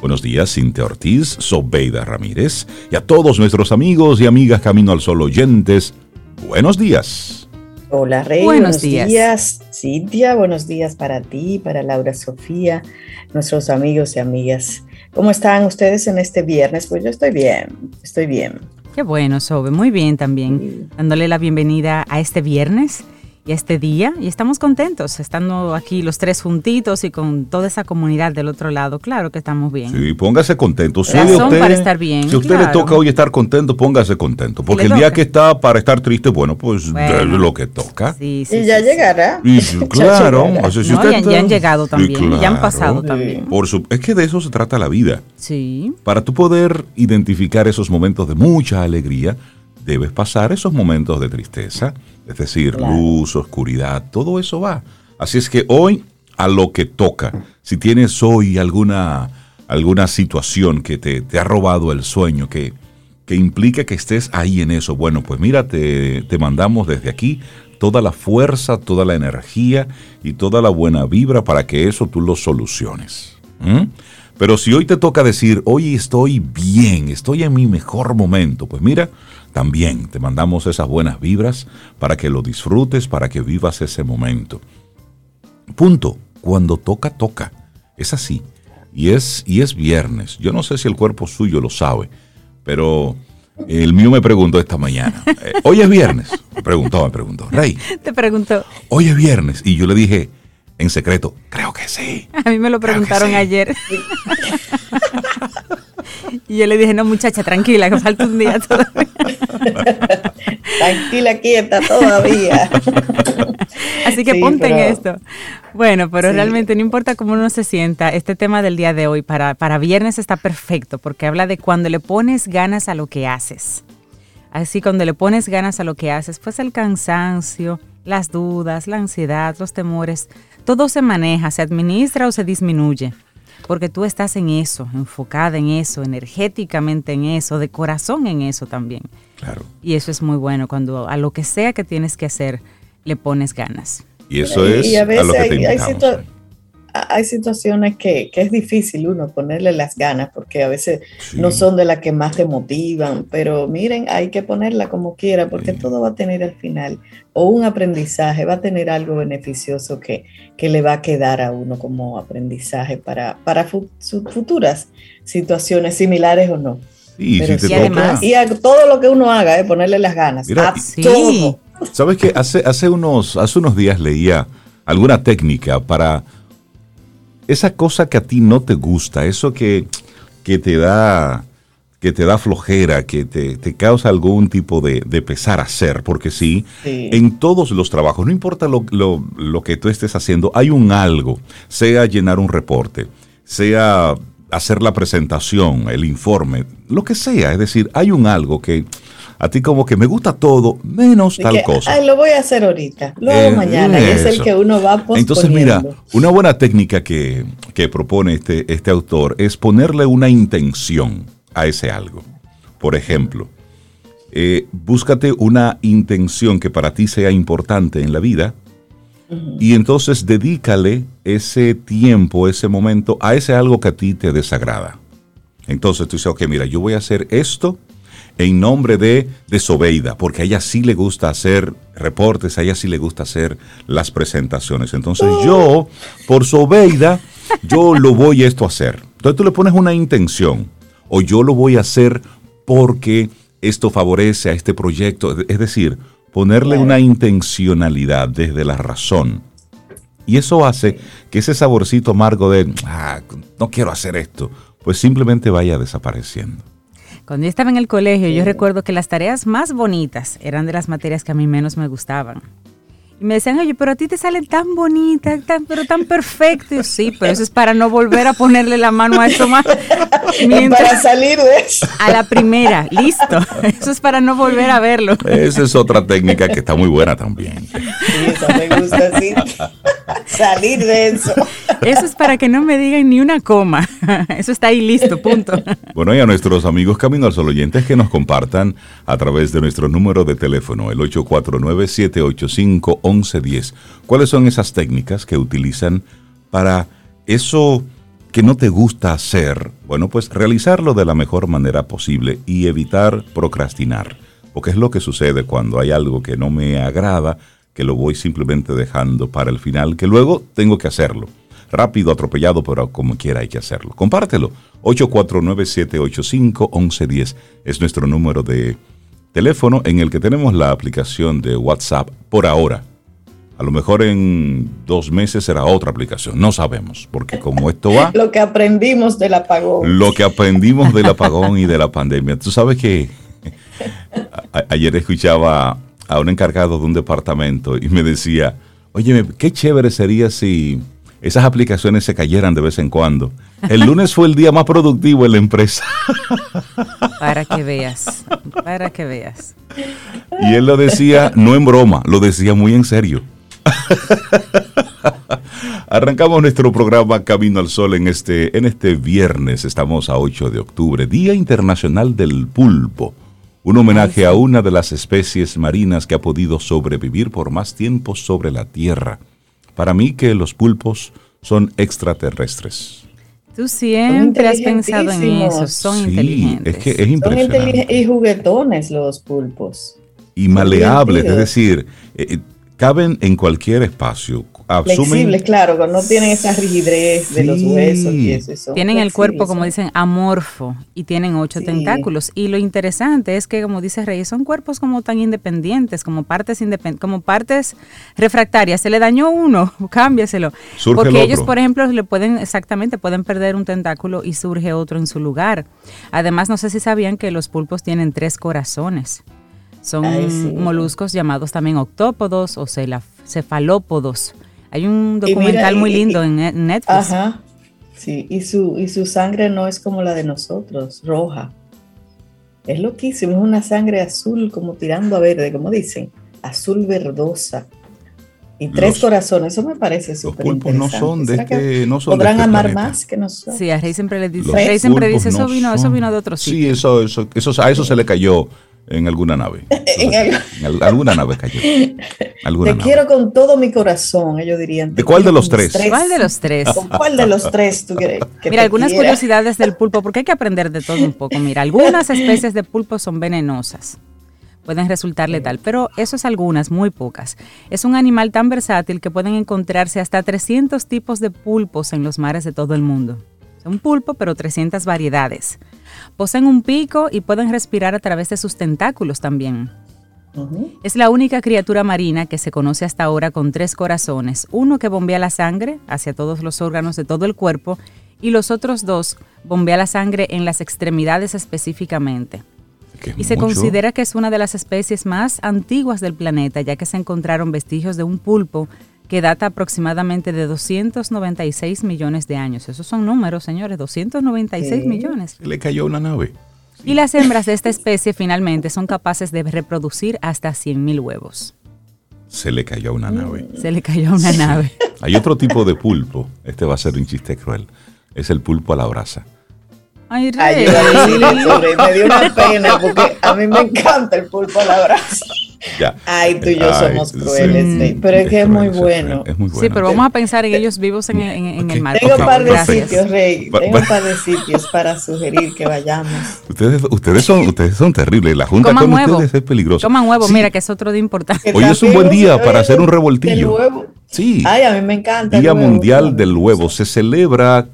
Buenos días, Cintia Ortiz, Sobeida Ramírez y a todos nuestros amigos y amigas Camino al Sol oyentes. Buenos días. Hola, Rey. Buenos, días. Cintia. Buenos días para ti, para Laura Sofía, nuestros amigos y amigas. ¿Cómo están ustedes en este viernes? Pues yo estoy bien, estoy bien. Qué bueno, Sobe. Muy bien también. Dándole la bienvenida a este viernes y este día y estamos contentos estando aquí los tres juntitos y con toda esa comunidad del otro lado. Claro que estamos bien. Sí, póngase contento. Si Razón para estar bien. Si a usted le toca hoy estar contento, póngase contento. Porque el día que está para estar triste, bueno, pues es lo que toca. Sí, sí, y ya llegará. Y, claro, ya, han llegado también, ya han pasado también. Por su, es que de eso se trata la vida. Sí. Para tú poder identificar esos momentos de mucha alegría, debes pasar esos momentos de tristeza es decir, luz, oscuridad, todo eso va. Así es que hoy a lo que toca. Si tienes hoy alguna, alguna situación que te, ha robado el sueño, que, que, implica que estés ahí en eso, bueno, pues mira, te, mandamos desde aquí toda la fuerza, toda la energía y toda la buena vibra para que eso tú lo soluciones. Pero si hoy te toca decir, hoy estoy bien, estoy en mi mejor momento, pues mira, también te mandamos esas buenas vibras para que lo disfrutes, para que vivas ese momento. Punto. Cuando toca, toca. Es así. Y es, y es viernes. Yo no sé si el cuerpo suyo lo sabe, pero el mío me preguntó esta mañana. Eh, hoy es viernes. Me preguntó, me preguntó. Rey. Te preguntó. Hoy es viernes. Y yo le dije en secreto, creo que sí. A mí me lo preguntaron ayer. Y yo le dije, no muchacha, tranquila, que falta un día todavía. tranquila, quieta todavía. Así que ponte en esto. Bueno, pero realmente no importa cómo uno se sienta, este tema del día de hoy para, para viernes está perfecto porque habla de cuando le pones ganas a lo que haces. Así cuando le pones ganas a lo que haces, pues el cansancio, las dudas, la ansiedad, los temores, todo se maneja, se administra o se disminuye porque tú estás en eso, enfocada en eso, energéticamente en eso, de corazón en eso también. Claro. Y eso es muy bueno cuando a lo que sea que tienes que hacer le pones ganas. Y eso es a, lo que te hay, hay situaciones que, es difícil uno ponerle las ganas porque a veces no son de las que más te motivan, pero miren, hay que ponerla como quiera porque todo va a tener al final o un aprendizaje, va a tener algo beneficioso que, que le va a quedar a uno como aprendizaje para, para futuras situaciones similares o no. y, y a todo lo que uno haga, eh, ponerle las ganas. a todo. ¿Sabes que hace, hace, unos, hace unos días leía alguna técnica para esa cosa que a ti no te gusta, eso que, que te da que te da flojera, que te, causa algún tipo de, pesar hacer, porque sí, en todos los trabajos, no importa lo, lo, que tú estés haciendo, hay un algo, sea llenar un reporte, sea hacer la presentación, el informe, lo que sea, es decir, hay un algo que a ti como que me gusta todo, menos tal cosa. Ay, lo voy a hacer ahorita, luego eh, mañana, y es el que uno va posponiendo. Entonces, mira, una buena técnica que, propone este, este autor es ponerle una intención a ese algo. Por ejemplo, eh, búscate una intención que para ti sea importante en la vida y entonces dedícale ese tiempo, ese momento a ese algo que a ti te desagrada. Entonces tú dices, ok, mira, yo voy a hacer esto en nombre de, de Sobeida, porque a ella sí le gusta hacer reportes, a ella sí le gusta hacer las presentaciones. Entonces yo, por Sobeida, yo lo voy esto a hacer. Entonces tú le pones una intención, o yo lo voy a hacer porque esto favorece a este proyecto. Es decir, ponerle una intencionalidad desde la razón. Y eso hace que ese saborcito amargo de, ah, no quiero hacer esto, pues simplemente vaya desapareciendo. Cuando yo estaba en el colegio, yo recuerdo que las tareas más bonitas eran de las materias que a mí menos me gustaban. Y me decían, oye, pero a ti te salen tan bonitas, tan, pero tan perfecto. sí, pero eso es para no volver a ponerle la mano a eso más. para salir de eso. A la primera, listo. Eso es para no volver a verlo. Esa es otra técnica que está muy buena también. Sí, eso me gusta, sí. Salir de eso. Eso es para que no me digan ni una coma. Eso está ahí listo, punto. Bueno, y a nuestros amigos Camino al Sol oyentes que nos compartan a través de nuestro número de teléfono, el 849-785 1110. ¿Cuáles son esas técnicas que utilizan para eso que no te gusta hacer? Bueno, pues realizarlo de la mejor manera posible y evitar procrastinar, porque es lo que sucede cuando hay algo que no me agrada, que lo voy simplemente dejando para el final, que luego tengo que hacerlo. Rápido, atropellado, pero como quiera hay que hacerlo. Compártelo. 849-785-1110 es nuestro número de teléfono en el que tenemos la aplicación de WhatsApp por ahora. A lo mejor en dos meses será otra aplicación, no sabemos, porque como esto va... lo que aprendimos del apagón. Lo que aprendimos del apagón y de la pandemia. Tú sabes que ayer escuchaba a un encargado de un departamento y me decía, oye, qué chévere sería si esas aplicaciones se cayeran de vez en cuando. El lunes fue el día más productivo en la empresa. Para que veas, para que veas. Y él lo decía no en broma, lo decía muy en serio. Arrancamos nuestro programa Camino al Sol en este, en este viernes. Estamos a 8 de octubre, Día Internacional del Pulpo. Un homenaje a una de las especies marinas que ha podido sobrevivir por más tiempo sobre la Tierra. Para mí que los pulpos son extraterrestres. Tú siempre has pensado en eso, son inteligentes. Es que es impresionante. y juguetones los pulpos. Y maleables, es decir, eh, caben en cualquier espacio. Flexibles, claro, no tienen esa rigidez de los huesos y eso. Tienen el cuerpo, como dicen, amorfo y tienen ocho tentáculos. Y lo interesante es que, como dice Reyes, son cuerpos como tan independientes, como partes independ como partes refractarias. Se le dañó uno, cámbiaselo. Porque ellos, por ejemplo, le pueden, exactamente, pueden perder un tentáculo y surge otro en su lugar. Además, no sé si sabían que los pulpos tienen tres corazones. Son moluscos llamados también octópodos o cefalópodos. Hay un documental muy lindo en Netflix. Ajá. Sí, y su, y su sangre no es como la de nosotros, roja. Es loquísimo, es una sangre azul como tirando a verde, como dicen, azul verdosa. Y tres corazones, eso me parece súper interesante. no son de este, no son podrán este amar más que nosotros. Sí, a Rey siempre le dice, Rey siempre dice, eso vino, eso vino de otro sitio. Sí, eso, eso, eso, a eso se le cayó en alguna nave. en, alguna nave cayó. Te quiero con todo mi corazón, ellos dirían. ¿De cuál de los tres? ¿Cuál de los tres? cuál de los tres tú quieres? Mira, algunas curiosidades del pulpo, porque hay que aprender de todo un poco. Mira, algunas especies de pulpo son venenosas. Pueden resultar letal, pero eso es algunas, muy pocas. Es un animal tan versátil que pueden encontrarse hasta 300 tipos de pulpos en los mares de todo el mundo. Es un pulpo, pero 300 variedades. Poseen un pico y pueden respirar a través de sus tentáculos también. Es la única criatura marina que se conoce hasta ahora con tres corazones, uno que bombea la sangre hacia todos los órganos de todo el cuerpo y los otros dos bombea la sangre en las extremidades específicamente. Y se considera que es una de las especies más antiguas del planeta, ya que se encontraron vestigios de un pulpo que data aproximadamente de 296 millones de años. Esos son números, señores, 296 millones. Le cayó una nave. Y las hembras de esta especie finalmente son capaces de reproducir hasta 100.000 huevos. Se le cayó una nave. Se le cayó una nave. Hay otro tipo de pulpo. Este va a ser un chiste cruel. Es el pulpo a la brasa. Ay, Rey. me dio una pena porque a mí me encanta el pulpo a la brasa. Ay, tú y yo somos crueles, pero es que es muy bueno. Sí, pero vamos a pensar en ellos vivos en, el mar. Tengo un par de sitios, Rey. Tengo un par de sitios para sugerir que vayamos. Ustedes, ustedes, son, ustedes son terribles. La junta con ustedes es peligrosa. Toman huevo, mira que es otro día importante. Hoy es un buen día para hacer un revoltillo. Sí. Ay, a mí me encanta. Día Mundial del Huevo. Se celebra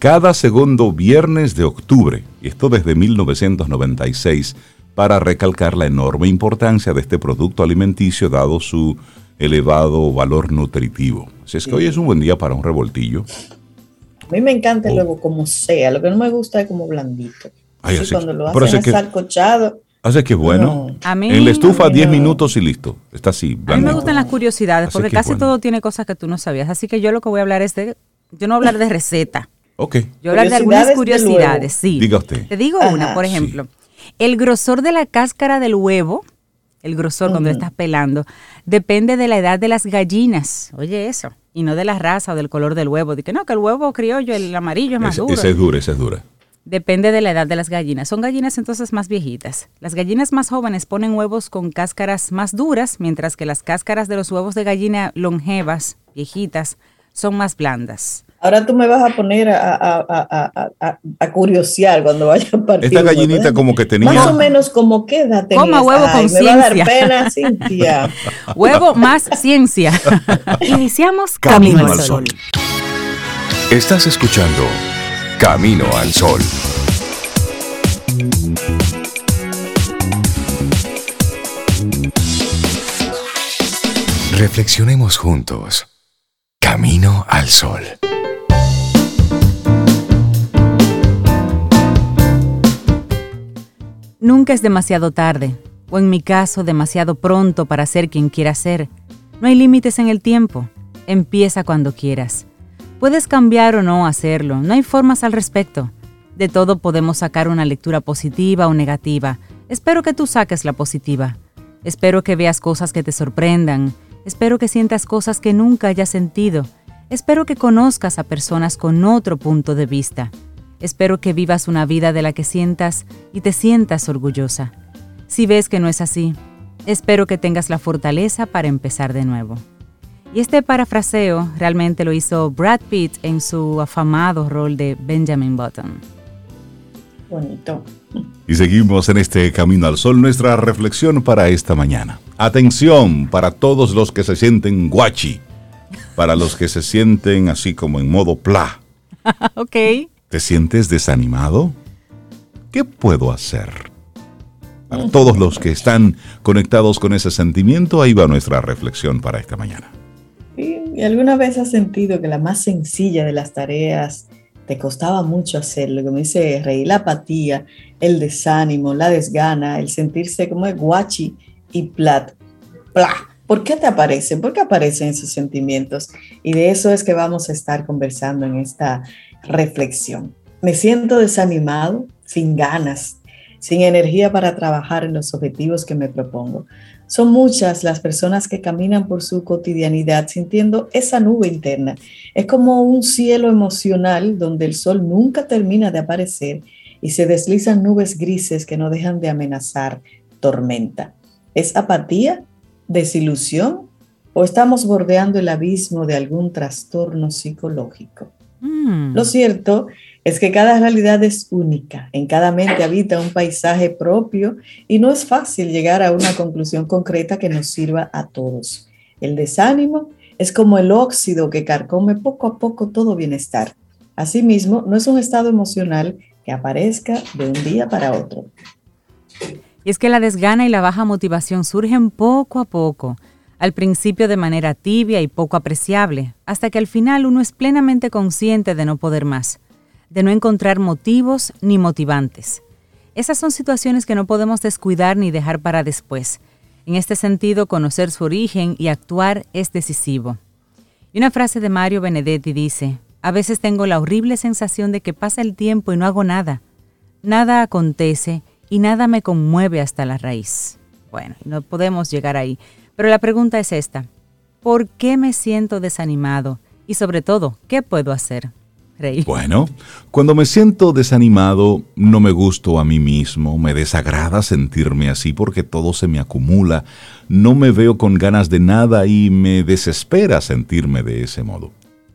cada segundo viernes de octubre. Y esto desde 1996 para recalcar la enorme importancia de este producto alimenticio dado su elevado valor nutritivo. Así es que hoy es un buen día para un revoltillo. A mí me encanta el oh. huevo como sea, lo que no me gusta es como blandito. así, cuando lo hacen que, salcochado. Hace que bueno. en la estufa 10 minutos y listo. Está así. A mí me gustan las curiosidades, porque casi todo tiene cosas que tú no sabías. Así que yo lo que voy a hablar es de. Yo no voy a hablar de receta. Ok. Yo voy a hablar de algunas curiosidades, sí. Diga usted. Te digo una, por ejemplo. El grosor de la cáscara del huevo, el grosor cuando estás pelando, depende de la edad de las gallinas. Oye eso. Y no de la raza o del color del huevo. De que no, que el huevo criollo, el amarillo es más duro. Esa es dura, esa es dura. Depende de la edad de las gallinas. Son gallinas entonces más viejitas. Las gallinas más jóvenes ponen huevos con cáscaras más duras, mientras que las cáscaras de los huevos de gallina longevas, viejitas, son más blandas. Ahora tú me vas a poner a, a, a, a curiosear cuando vaya a partir. Esta gallinita como que tenía... Más o menos como qué edad tenía. Coma huevo con ciencia. Me va a dar pena, Cintia. huevo más ciencia. Iniciamos Camino, al Sol. Estás escuchando Camino al Sol. Reflexionemos juntos. Camino al Sol. Nunca es demasiado tarde, o en mi caso demasiado pronto para ser quien quiera ser. No hay límites en el tiempo. Empieza cuando quieras. Puedes cambiar o no hacerlo, no hay formas al respecto. De todo podemos sacar una lectura positiva o negativa. Espero que tú saques la positiva. Espero que veas cosas que te sorprendan. Espero que sientas cosas que nunca hayas sentido. Espero que conozcas a personas con otro punto de vista. Espero que vivas una vida de la que sientas y te sientas orgullosa. Si ves que no es así, espero que tengas la fortaleza para empezar de nuevo. Y este parafraseo realmente lo hizo Brad Pitt en su afamado rol de Benjamin Button. Bonito. Y seguimos en este Camino al Sol, nuestra reflexión para esta mañana. Atención para todos los que se sienten guachi, para los que se sienten así como en modo pla. ok. ¿Te sientes desanimado? ¿Qué puedo hacer? Para todos los que están conectados con ese sentimiento, ahí va nuestra reflexión para esta mañana. ¿Y alguna vez has sentido que la más sencilla de las tareas te costaba mucho hacerlo? Como dice Rey, la apatía, el desánimo, la desgana, el sentirse como guachi y plat. ¿Por qué te aparecen? ¿Por qué aparecen esos sentimientos? Y de eso es que vamos a estar conversando en esta reflexión. Me siento desanimado, sin ganas, sin energía para trabajar en los objetivos que me propongo. Son muchas las personas que caminan por su cotidianidad sintiendo esa nube interna. Es como un cielo emocional donde el sol nunca termina de aparecer y se deslizan nubes grises que no dejan de amenazar tormenta. ¿Es apatía? ¿Desilusión? ¿O estamos bordeando el abismo de algún trastorno psicológico? Mm. Lo cierto es que cada realidad es única, en cada mente habita un paisaje propio y no es fácil llegar a una conclusión concreta que nos sirva a todos. El desánimo es como el óxido que carcome poco a poco todo bienestar. Asimismo, no es un estado emocional que aparezca de un día para otro. Y es que la desgana y la baja motivación surgen poco a poco al principio de manera tibia y poco apreciable, hasta que al final uno es plenamente consciente de no poder más, de no encontrar motivos ni motivantes. Esas son situaciones que no podemos descuidar ni dejar para después. En este sentido, conocer su origen y actuar es decisivo. Y una frase de Mario Benedetti dice, a veces tengo la horrible sensación de que pasa el tiempo y no hago nada. Nada acontece y nada me conmueve hasta la raíz. Bueno, no podemos llegar ahí. Pero la pregunta es esta. ¿Por qué me siento desanimado? Y sobre todo, ¿qué puedo hacer? Rey. Bueno, cuando me siento desanimado, no me gusto a mí mismo, me desagrada sentirme así porque todo se me acumula, no me veo con ganas de nada y me desespera sentirme de ese modo.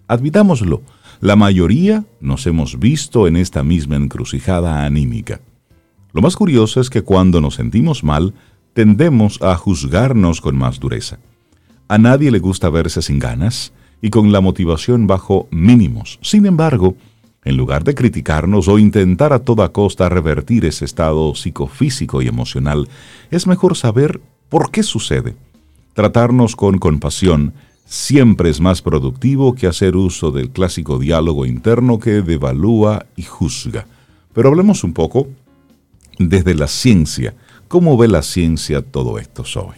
Admitámoslo, la mayoría nos hemos visto en esta misma encrucijada anímica. Lo más curioso es que cuando nos sentimos mal, tendemos a juzgarnos con más dureza. A nadie le gusta verse sin ganas y con la motivación bajo mínimos. Sin embargo, en lugar de criticarnos o intentar a toda costa revertir ese estado psicofísico y emocional, es mejor saber por qué sucede. Tratarnos con compasión siempre es más productivo que hacer uso del clásico diálogo interno que devalúa y juzga. Pero hablemos un poco desde la ciencia ¿Cómo ve la ciencia todo esto, Zoe?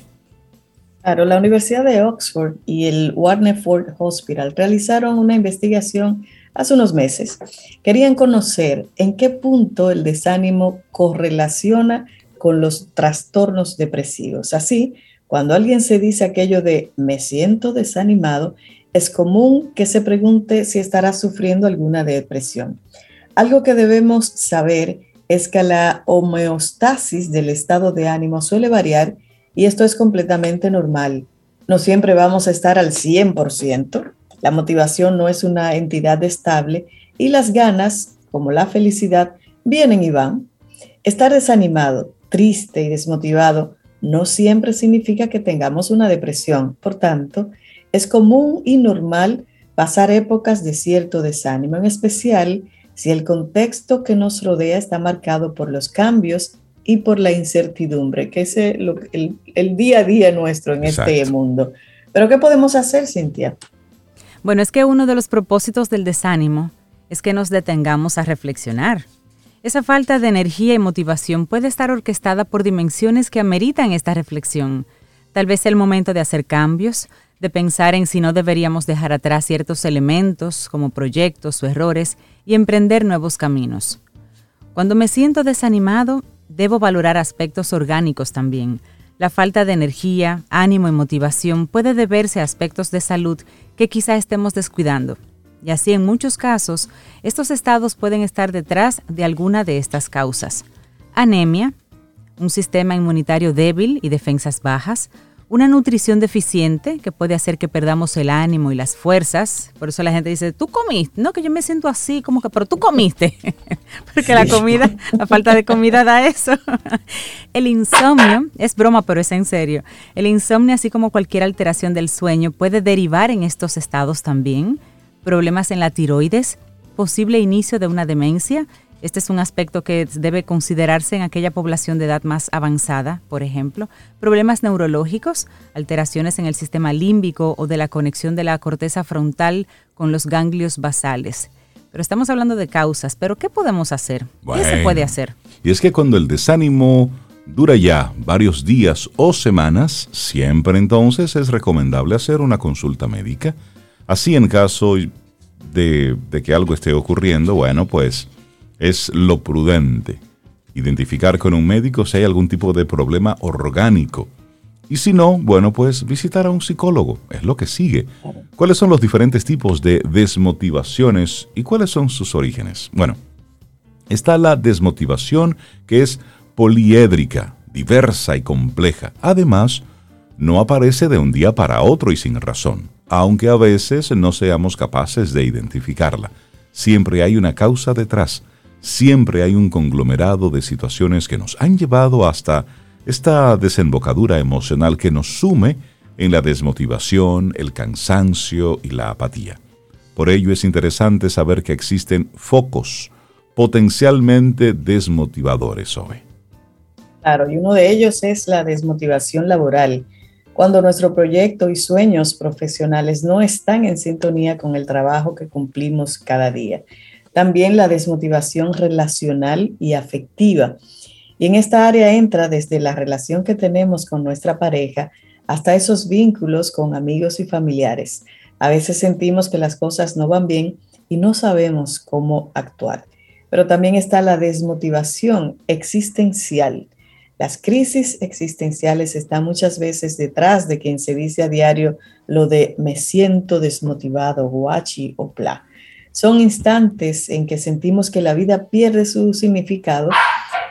Claro, la Universidad de Oxford y el Warneford Hospital realizaron una investigación hace unos meses. Querían conocer en qué punto el desánimo correlaciona con los trastornos depresivos. Así, cuando alguien se dice aquello de me siento desanimado, es común que se pregunte si estará sufriendo alguna depresión. Algo que debemos saber es que la homeostasis del estado de ánimo suele variar y esto es completamente normal. No siempre vamos a estar al 100%, La motivación no es una entidad estable y las ganas, como la felicidad, vienen y van. Estar desanimado, triste y desmotivado no siempre significa que tengamos una depresión. Por tanto, es común y normal pasar épocas de cierto desánimo, en especial si el contexto que nos rodea está marcado por los cambios y por la incertidumbre, que es el, día a día nuestro en este mundo. Pero ¿qué podemos hacer, Cintia? Bueno, es que uno de los propósitos del desánimo es que nos detengamos a reflexionar. Esa falta de energía y motivación puede estar orquestada por dimensiones que ameritan esta reflexión. Tal vez el momento de hacer cambios, de pensar en si no deberíamos dejar atrás ciertos elementos como proyectos o errores y emprender nuevos caminos. Cuando me siento desanimado, debo valorar aspectos orgánicos también. La falta de energía, ánimo y motivación puede deberse a aspectos de salud que quizá estemos descuidando. Y así en muchos casos, estos estados pueden estar detrás de alguna de estas causas. Anemia, un sistema inmunitario débil y defensas bajas, una nutrición deficiente que puede hacer que perdamos el ánimo y las fuerzas. Por eso la gente dice, tú comiste. No, que yo me siento así, como que, pero tú comiste. Porque la comida, la falta de comida da eso. el insomnio, es broma, pero es en serio. El insomnio, así como cualquier alteración del sueño, puede derivar en estos estados también. Problemas en la tiroides, posible inicio de una demencia este es un aspecto que debe considerarse en aquella población de edad más avanzada, por ejemplo. Problemas neurológicos, alteraciones en el sistema límbico o de la conexión de la corteza frontal con los ganglios basales. Pero estamos hablando de causas, pero ¿qué podemos hacer? ¿Qué se puede hacer? Y es que cuando el desánimo dura ya varios días o semanas, siempre entonces es recomendable hacer una consulta médica. Así en caso de, de que algo esté ocurriendo, bueno, pues es lo prudente. Identificar con un médico si hay algún tipo de problema orgánico. Y si no, bueno, pues visitar a un psicólogo. Es lo que sigue. ¿Cuáles son los diferentes tipos de desmotivaciones y cuáles son sus orígenes? Bueno, está la desmotivación que es poliédrica, diversa y compleja. Además, no aparece de un día para otro y sin razón, aunque a veces no seamos capaces de identificarla. Siempre hay una causa detrás siempre hay un conglomerado de situaciones que nos han llevado hasta esta desembocadura emocional que nos sume en la desmotivación, el cansancio y la apatía. Por ello es interesante saber que existen focos potencialmente desmotivadores hoy. Claro, y uno de ellos es la desmotivación laboral, cuando nuestro proyecto y sueños profesionales no están en sintonía con el trabajo que cumplimos cada día también la desmotivación relacional y afectiva. Y en esta área entra desde la relación que tenemos con nuestra pareja hasta esos vínculos con amigos y familiares. A veces sentimos que las cosas no van bien y no sabemos cómo actuar. Pero también está la desmotivación existencial. Las crisis existenciales están muchas veces detrás de quien se dice a diario lo de me siento desmotivado, guachi o pla. Son instantes en que sentimos que la vida pierde su significado,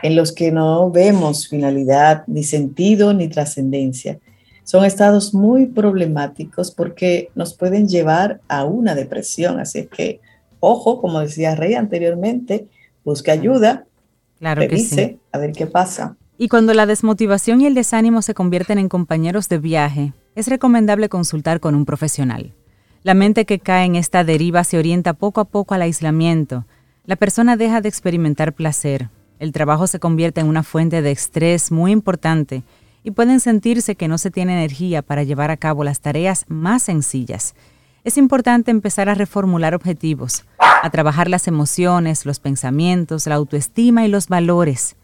en los que no vemos finalidad, ni sentido, ni trascendencia. Son estados muy problemáticos porque nos pueden llevar a una depresión. Así que, ojo, como decía Rey anteriormente, busca ayuda, claro revise, a ver qué pasa. Y cuando la desmotivación y el desánimo se convierten en compañeros de viaje, es recomendable consultar con un profesional. La mente que cae en esta deriva se orienta poco a poco al aislamiento. La persona deja de experimentar placer. El trabajo se convierte en una fuente de estrés muy importante y pueden sentirse que no se tiene energía para llevar a cabo las tareas más sencillas. Es importante empezar a reformular objetivos, a trabajar las emociones, los pensamientos, la autoestima y los valores.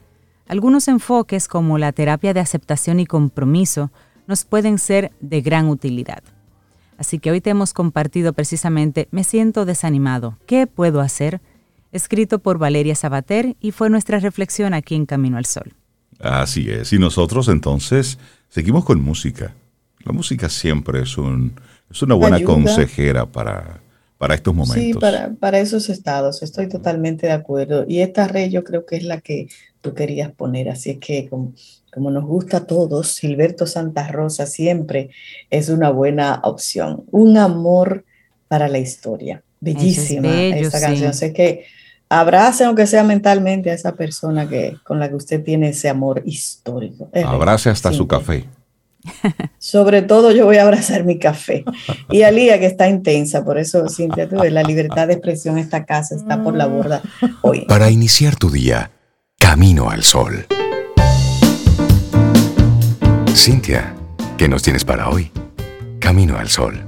Algunos enfoques como la terapia de aceptación y compromiso nos pueden ser de gran utilidad. Así que hoy te hemos compartido precisamente Me siento desanimado, ¿qué puedo hacer? Escrito por Valeria Sabater y fue nuestra reflexión aquí en Camino al Sol. Así es, y nosotros entonces seguimos con música. La música siempre es, un, es una buena consejera para, para estos momentos. Sí, para, para esos estados, estoy totalmente de acuerdo. Y esta red yo creo que es la que tú querías poner, así es que como nos gusta a todos, Silberto Santa Rosa siempre es una buena opción. Un amor para la historia. Bellísima esta canción. Sé que abrace, aunque sea mentalmente, a esa persona que, con la que usted tiene ese amor histórico. Abrace hasta su café. Sobre todo yo voy a abrazar mi café. Y Alía, que está intensa, por eso, Cintia, tú ves, la libertad de expresión en esta casa está por la borda hoy. Para iniciar tu día, camino al sol. Cintia, ¿qué nos tienes para hoy? Camino al sol.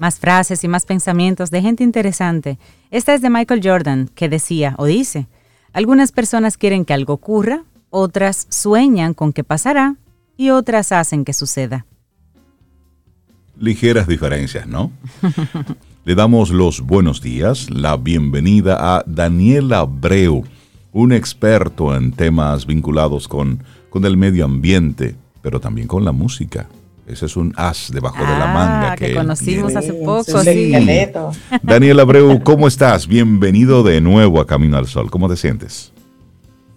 Más frases y más pensamientos de gente interesante. Esta es de Michael Jordan, que decía o dice, algunas personas quieren que algo ocurra, otras sueñan con que pasará y otras hacen que suceda. Ligeras diferencias, ¿no? Le damos los buenos días, la bienvenida a Daniela Abreu, un experto en temas vinculados con, con el medio ambiente, pero también con la música. Ese es un as debajo de la ah, manga que, conocimos hace poco. Sí. Daniel Abreu, ¿cómo estás? Bienvenido de nuevo a Camino al Sol. ¿Cómo te sientes?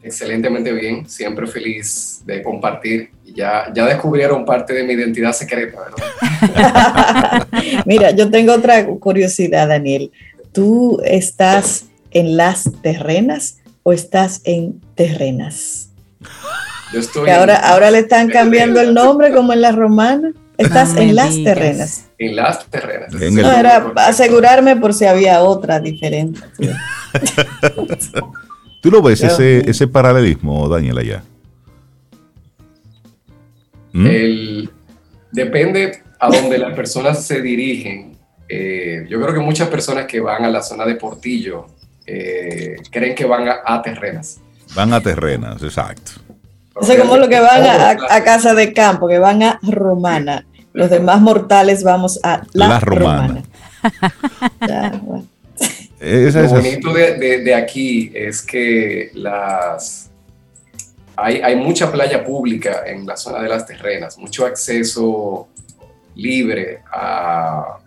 Excelentemente bien, siempre feliz de compartir. Ya, ya descubrieron parte de mi identidad secreta, ¿verdad? Mira, yo tengo otra curiosidad, Daniel. ¿Tú estás en las terrenas o estás en terrenas? Ahora, ahora le están cambiando el nombre como en la romana. Estás en las terrenas. En las terrenas. no, era asegurarme por si había otra diferente. ¿Tú lo ves, ese, ese paralelismo, Daniel, allá? ¿Mm? depende a donde las personas se dirigen. Eh, yo creo que muchas personas que van a la zona de Portillo eh, creen que van a terrenas. Van a terrenas, exacto. Eso es como lo que van a, casa de campo, que van a Romana. Los demás mortales vamos a la, Romana. Lo bonito de, aquí es que las hay, hay, mucha playa pública en la zona de las terrenas, mucho acceso libre a,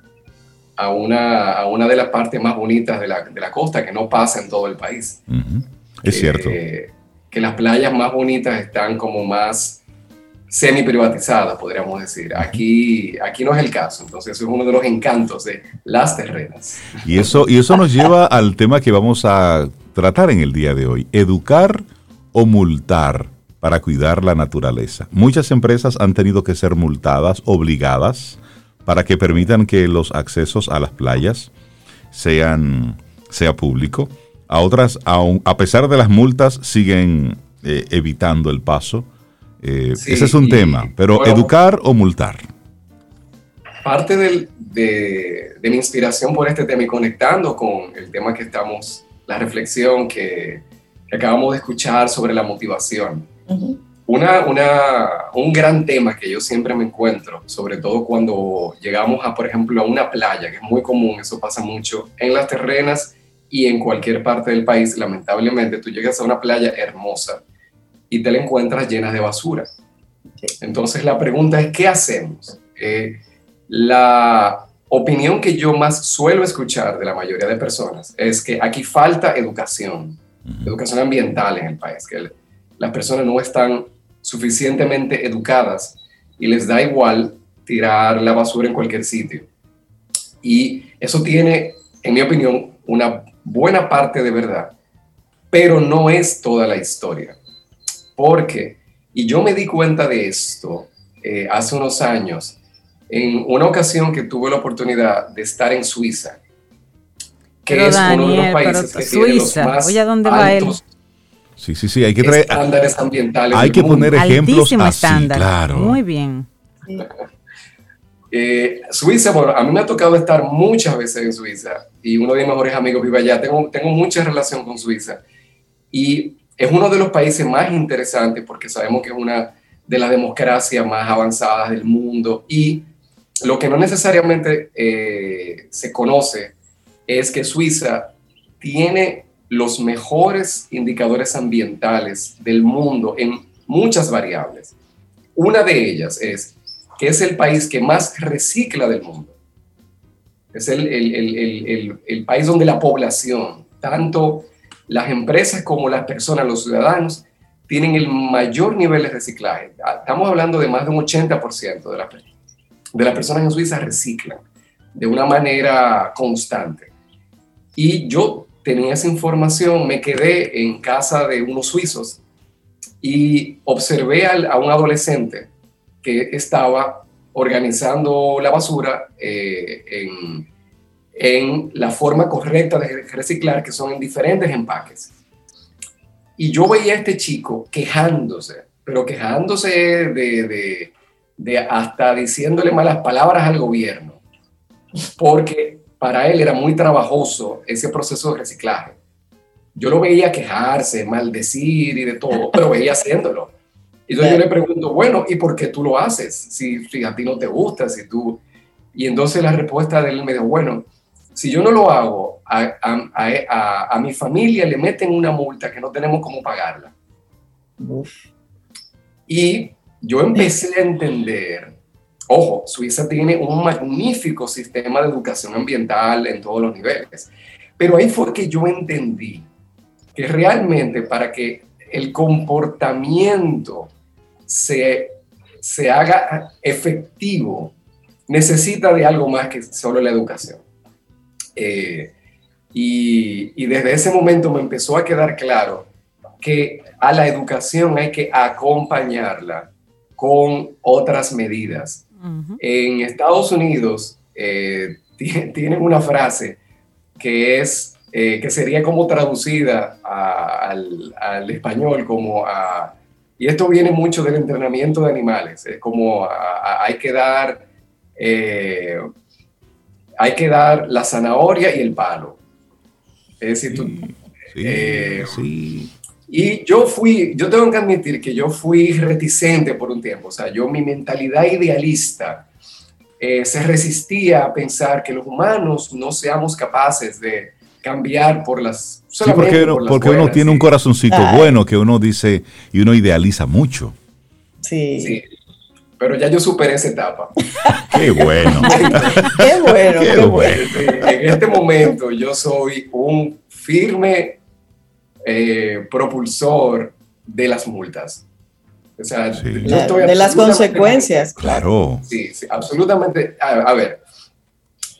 a, una, a una de las partes más bonitas de la, de la costa que no pasa en todo el país. Es cierto que las playas más bonitas están como más semi privatizadas, podríamos decir. Aquí, aquí no es el caso, entonces eso es uno de los encantos de las terrenas. Y eso, y eso nos lleva al tema que vamos a tratar en el día de hoy, educar o multar para cuidar la naturaleza. Muchas empresas han tenido que ser multadas, obligadas, para que permitan que los accesos a las playas sean sea público. A otras, a pesar de las multas, siguen eh, evitando el paso. Eh, ese es un tema, pero educar o multar. Parte de, mi inspiración por este tema y conectando con el tema que estamos, la reflexión que, acabamos de escuchar sobre la motivación. una, un gran tema que yo siempre me encuentro, sobre todo cuando llegamos a, por ejemplo, a una playa, que es muy común, eso pasa mucho en las terrenas y en cualquier parte del país, lamentablemente, tú llegas a una playa hermosa y te la encuentras llena de basura. Entonces la pregunta es, ¿qué hacemos? Eh, la opinión que yo más suelo escuchar de la mayoría de personas es que aquí falta educación, educación ambiental en el país, que las personas no están suficientemente educadas y les da igual tirar la basura en cualquier sitio. Y eso tiene, en mi opinión, una buena parte de verdad, pero no es toda la historia. Porque, y yo me di cuenta de esto eh, hace unos años, en una ocasión que tuve la oportunidad de estar en Suiza, que es uno de los países que tiene los más Oye, ¿dónde va él? Sí, sí, sí, hay que traer estándares ambientales. Hay que poner ejemplos así, claro. Muy bien. Eh, Suiza, bueno, a mí me ha tocado estar muchas veces en Suiza y uno de mis mejores amigos vive allá. Tengo, tengo mucha relación con Suiza y es uno de los países más interesantes porque sabemos que es una de las democracias más avanzadas del mundo y lo que no necesariamente eh, se conoce es que Suiza tiene los mejores indicadores ambientales del mundo en muchas variables. Una de ellas es es el país que más recicla del mundo. Es el, el, país donde la población, tanto las empresas como las personas, los ciudadanos, tienen el mayor nivel de reciclaje. Estamos hablando de más de un 80% de, la, de las personas en Suiza reciclan. de una manera constante. Y yo tenía esa información, me quedé en casa de unos suizos y observé a, un adolescente que estaba organizando la basura eh, en, la forma correcta de reciclar, que son en diferentes empaques. Y yo veía a este chico quejándose, pero quejándose de, de, de hasta diciéndole malas palabras al gobierno, porque para él era muy trabajoso ese proceso de reciclaje. Yo lo veía quejarse, maldecir y de todo, pero veía haciéndolo. Y entonces yo le pregunto, bueno, ¿y por qué tú lo haces? Si, si, a ti no te gusta, si tú... Y entonces la respuesta de él me dijo, bueno, si yo no lo hago, a, a, a, mi familia le meten una multa que no tenemos cómo pagarla. Y yo empecé a entender, ojo, Suiza tiene un magnífico sistema de educación ambiental en todos los niveles, pero ahí fue que yo entendí que realmente para que el comportamiento se, se haga efectivo, necesita de algo más que solo la educación. Eh, y, y, desde ese momento me empezó a quedar claro que a la educación hay que acompañarla con otras medidas. En Estados Unidos eh, tienen una frase que es eh, que sería como traducida al, al, español como a, y esto viene mucho del entrenamiento de animales, es como hay que dar eh, hay que dar la zanahoria y el palo. Es decir, tú, sí, y yo fui, yo tengo que admitir que yo fui reticente por un tiempo, o sea, yo mi mentalidad idealista eh, se resistía a pensar que los humanos no seamos capaces de cambiar por las... Sí, porque, porque uno tiene un corazoncito bueno que uno dice y uno idealiza mucho. Sí. sí. Pero ya yo superé esa etapa. qué bueno. qué bueno, qué, bueno. En este momento yo soy un firme eh, propulsor de las multas. O sea, de las consecuencias. Claro. Sí, sí absolutamente. A, ver,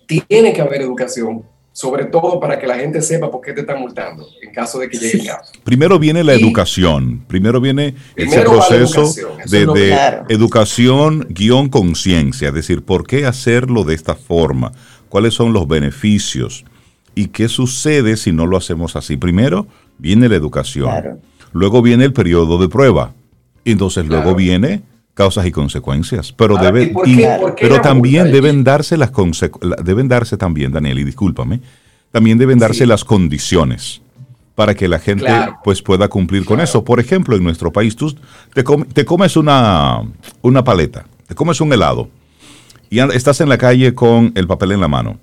tiene que haber educación, sobre todo para que la gente sepa por qué te están multando en caso de que llegue el caso. Primero viene la educación, primero viene ese proceso de, educación guion conciencia, es decir, por qué hacerlo de esta forma, cuáles son los beneficios y qué sucede si no lo hacemos así. Primero, viene la educación, luego viene el periodo de prueba, y entonces luego viene causas y consecuencias, pero debe, pero también deben darse las deben darse también, Daniel, y discúlpame, también deben darse las condiciones para que la gente pues pueda cumplir con eso. Por ejemplo, en nuestro país tú te, te, comes una, una paleta, te comes un helado y estás en la calle con el papel en la mano.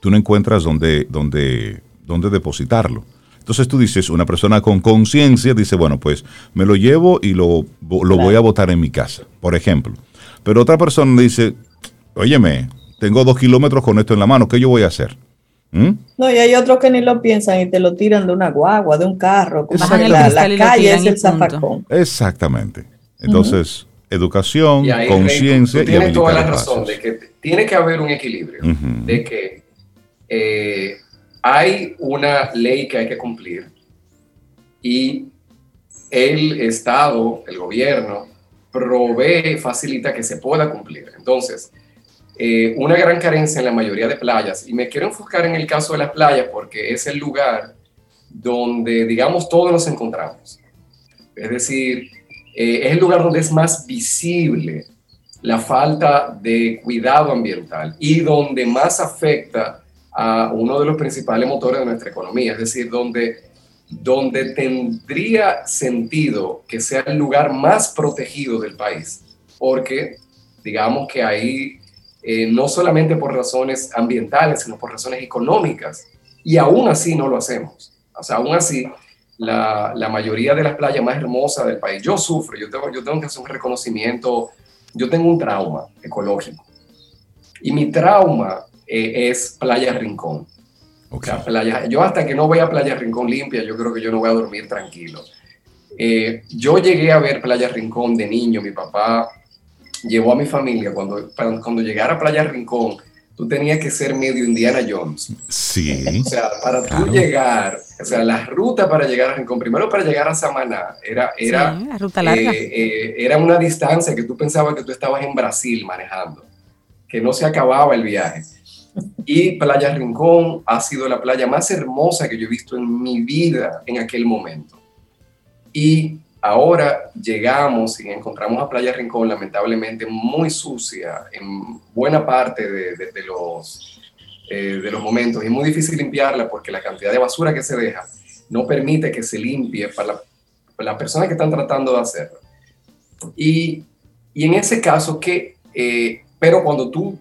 Tú no encuentras dónde, dónde, dónde depositarlo. Entonces tú dices, una persona con conciencia dice, bueno, pues me lo llevo y lo, lo voy a botar en mi casa, por ejemplo. Pero otra persona dice, óyeme, tengo dos kilómetros con esto en la mano, ¿qué yo voy a hacer? ¿Mm? No, y hay otros que ni lo piensan y te lo tiran de una guagua, de un carro. La, la calle es el zafacón. Exactamente. Entonces, educación, conciencia y Tienes toda la razón de que tiene que haber un equilibrio, de que eh, hay una ley que hay que cumplir y el Estado, el gobierno, provee, facilita que se pueda cumplir. Entonces, eh, una gran carencia en la mayoría de playas, y me quiero enfocar en el caso de las playas porque es el lugar donde, digamos, todos nos encontramos. Es decir, eh, es el lugar donde es más visible la falta de cuidado ambiental y donde más afecta a uno de los principales motores de nuestra economía, es decir, donde, donde tendría sentido que sea el lugar más protegido del país, porque digamos que ahí eh, no solamente por razones ambientales, sino por razones económicas, y aún así no lo hacemos. O sea, aún así, la, la mayoría de las playas más hermosas del país, yo sufro, yo tengo, yo tengo que hacer un reconocimiento, yo tengo un trauma ecológico. Y mi trauma eh, es Playa Rincón. playa, yo hasta que no voy a Playa Rincón limpia, yo creo que yo no voy a dormir tranquilo. Eh, yo llegué a ver Playa Rincón de niño, mi papá llevó a mi familia, cuando, cuando llegara a Playa Rincón, tú tenías que ser medio Indiana Jones. Sí. O sea, para tú llegar, o sea, la ruta para llegar a Rincón, primero para llegar a Samaná, era, era, la ruta larga. eh, eh, era una distancia que tú pensabas que tú estabas en Brasil manejando, que no se acababa el viaje. Y Playa Rincón ha sido la playa más hermosa que yo he visto en mi vida en aquel momento. Y ahora llegamos y encontramos a Playa Rincón lamentablemente muy sucia en buena parte de, los, eh, de los momentos y muy difícil limpiarla porque la cantidad de basura que se deja no permite que se limpie para, la- las personas que están tratando de hacerlo. Y, y en ese caso, que, eh, pero cuando tú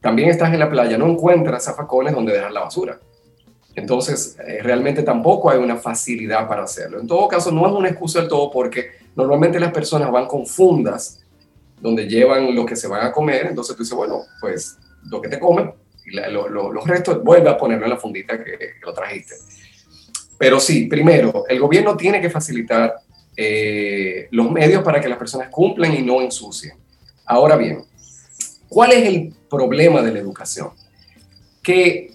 también estás en la playa, no encuentras zafacones donde dejar la basura. Entonces, eh, realmente tampoco hay una facilidad para hacerlo. En todo caso, no es una excusa del todo porque normalmente las personas van con fundas donde llevan lo que se van a comer. Entonces tú dices, bueno, pues lo que te comen y los restos, vuelve a ponerlo en la fundita que, que lo trajiste. Pero sí, primero, el gobierno tiene que facilitar eh, los medios para que las personas cumplan y no ensucien. Ahora bien, ¿cuál es el problema de la educación? Que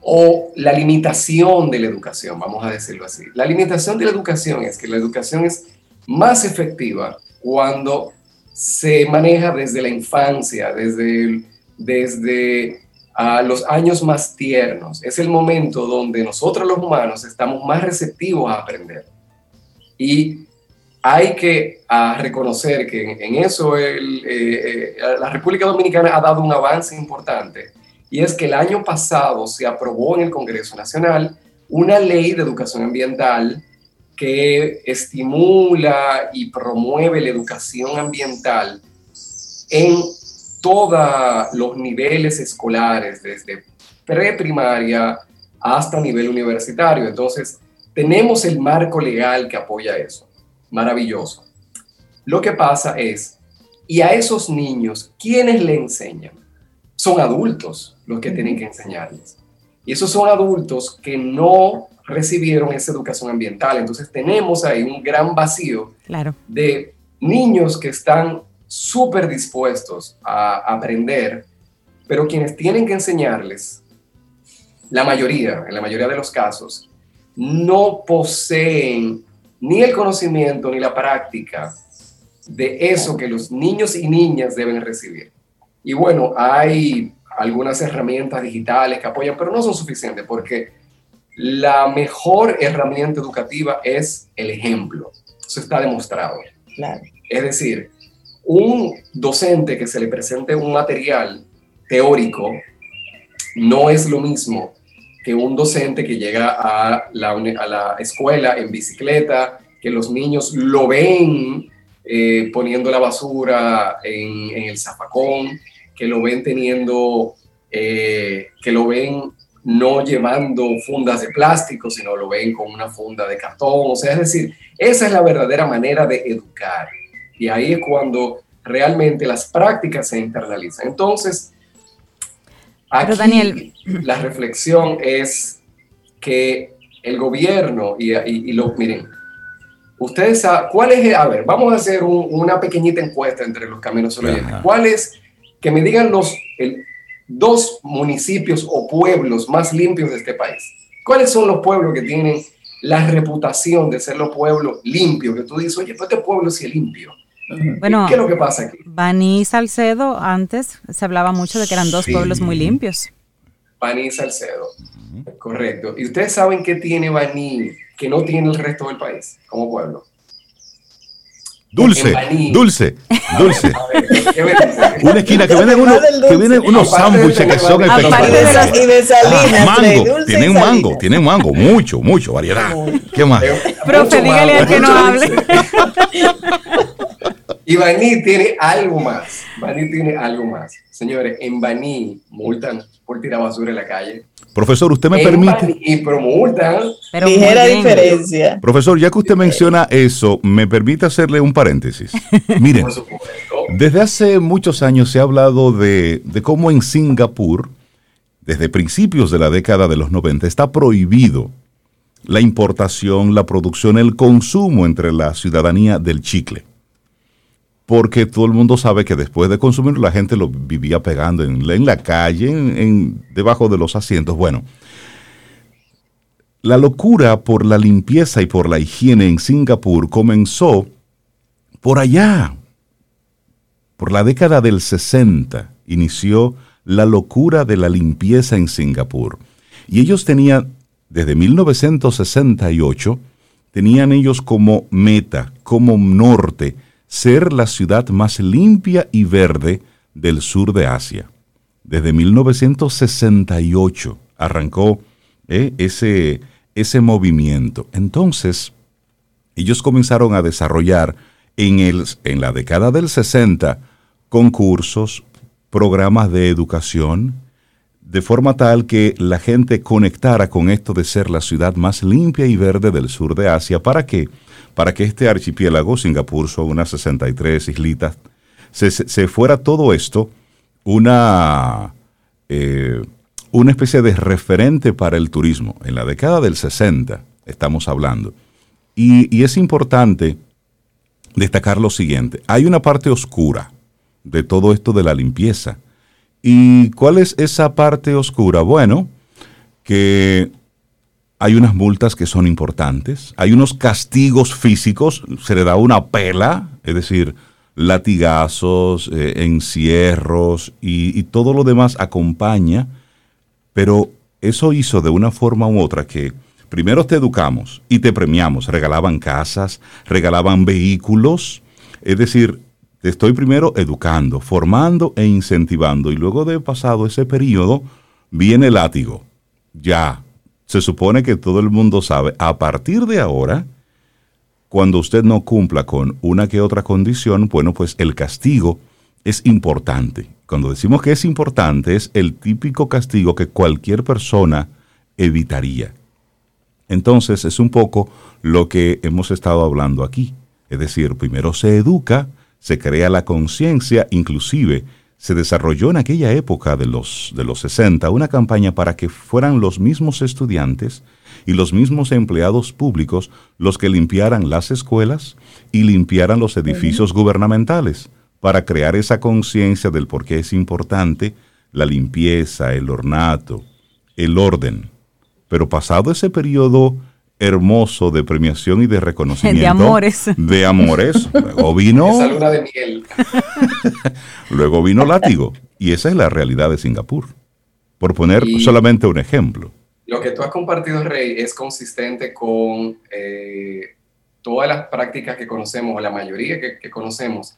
o la limitación de la educación, vamos a decirlo así. La limitación de la educación es que la educación es más efectiva cuando se maneja desde la infancia, desde, desde ah, los años más tiernos. Es el momento donde nosotros los humanos estamos más receptivos a aprender. Y hay que ah, reconocer que en, eso eh, eh, la República Dominicana ha dado un avance importante y es que el año pasado se aprobó en el Congreso Nacional una ley de educación ambiental que estimula y promueve la educación ambiental en todos los niveles escolares, desde preprimaria hasta nivel universitario. Entonces, tenemos el marco legal que apoya eso. Maravilloso. Lo que pasa es, ¿y a esos niños quiénes le enseñan? Son adultos los que tienen que enseñarles. Y esos son adultos que no recibieron esa educación ambiental. Entonces tenemos ahí un gran vacío Claro. de niños que están súper dispuestos a aprender, pero quienes tienen que enseñarles, la mayoría, en la mayoría de los casos, no poseen ni el conocimiento ni la práctica de eso que los niños y niñas deben recibir. Y bueno, hay algunas herramientas digitales que apoyan, pero no son suficientes porque la mejor herramienta educativa es el ejemplo. Eso está demostrado. Claro. Es decir, un docente que se le presente un material teórico no es lo mismo que un docente que llega a la, a la escuela en bicicleta, que los niños lo ven eh, poniendo la basura en, el zafacón, que lo ven teniendo, eh, que lo ven no llevando fundas de plástico, sino lo ven con una funda de cartón. O sea, es decir, esa es la verdadera manera de educar. Y ahí es cuando realmente las prácticas se internalizan. Entonces, aquí Pero, Daniel- la reflexión es que el gobierno y, y, y lo, miren, ustedes saben, ¿cuál es? A ver, vamos a hacer un- una pequeñita encuesta entre los caminos oyentes. ¿Cuál es? Que me digan los el- dos municipios o pueblos más limpios de este país. ¿Cuáles son los pueblos que tienen la reputación de ser los pueblos limpios? Que tú dices, oye, pues este pueblo sí es limpio. Bueno, ¿Qué es lo que pasa aquí? Baní y Salcedo, antes se hablaba mucho de que eran dos Sí. pueblos muy limpios. Baní y Salcedo. Correcto. ¿Y ustedes saben qué tiene Baní que no tiene el resto del país como pueblo? Dulce, Baní. dulce, dulce. A. Una esquina que venden, uno, que venden unos Aparte sándwiches que son aparte de espectaculares. las- y de Salinas. Ah, mango, tienen mango, tienen mango, mucho, mucho, variedad. ¿Qué más? Profe, dígale al que no hable. Y Baní tiene algo más. Baní tiene algo más. Señores, en Baní multan por tirar basura en la calle. Profesor, ¿usted me en permite? Baní, y pero multan. Pero Ligera diferencia. Profesor, ya que usted menciona eso, me permite hacerle un paréntesis. Miren, desde hace muchos años se ha hablado de, de cómo en Singapur, desde principios de la década de los 90, está prohibido la importación, la producción, el consumo entre la ciudadanía del chicle. Porque todo el mundo sabe que después de consumirlo la gente lo vivía pegando en, la calle, en, debajo de los asientos. Bueno, la locura por la limpieza y por la higiene en Singapur comenzó por allá, por la década del 60, inició la locura de la limpieza en Singapur. Y ellos tenían, desde 1968, tenían ellos como meta, como norte, ser la ciudad más limpia y verde del sur de Asia. Desde 1968 arrancó eh, ese, ese movimiento. Entonces, ellos comenzaron a desarrollar en, el, en la década del 60 concursos, programas de educación, de forma tal que la gente conectara con esto de ser la ciudad más limpia y verde del sur de Asia. ¿Para qué? Para que este archipiélago, Singapur son unas 63 islitas, se, fuera todo esto una, eh, una especie de referente para el turismo. En la década del 60 estamos hablando. Y, y es importante destacar lo siguiente. Hay una parte oscura de todo esto de la limpieza. ¿Y cuál es esa parte oscura? Bueno, que hay unas multas que son importantes, hay unos castigos físicos, se le da una pela, es decir, latigazos, eh, encierros y, y, todo lo demás acompaña, pero eso hizo de una forma u otra que primero te educamos y te premiamos, regalaban casas, regalaban vehículos, es decir, te estoy primero educando, formando e incentivando y luego de pasado ese periodo viene el látigo. Ya, se supone que todo el mundo sabe, a partir de ahora, cuando usted no cumpla con una que otra condición, bueno, pues el castigo es importante. Cuando decimos que es importante, es el típico castigo que cualquier persona evitaría. Entonces, es un poco lo que hemos estado hablando aquí. Es decir, primero se educa, se crea la conciencia, inclusive se desarrolló en aquella época de los, de los 60 una campaña para que fueran los mismos estudiantes y los mismos empleados públicos los que limpiaran las escuelas y limpiaran los edificios gubernamentales, para crear esa conciencia del por qué es importante la limpieza, el ornato, el orden. Pero pasado ese periodo hermoso de premiación y de reconocimiento. De amores. De amores. Luego vino. Esa luna de miel. luego vino látigo. Y esa es la realidad de Singapur. Por poner solamente un ejemplo. Lo que tú has compartido, Rey, es consistente con eh, todas las prácticas que conocemos, o la mayoría que, que conocemos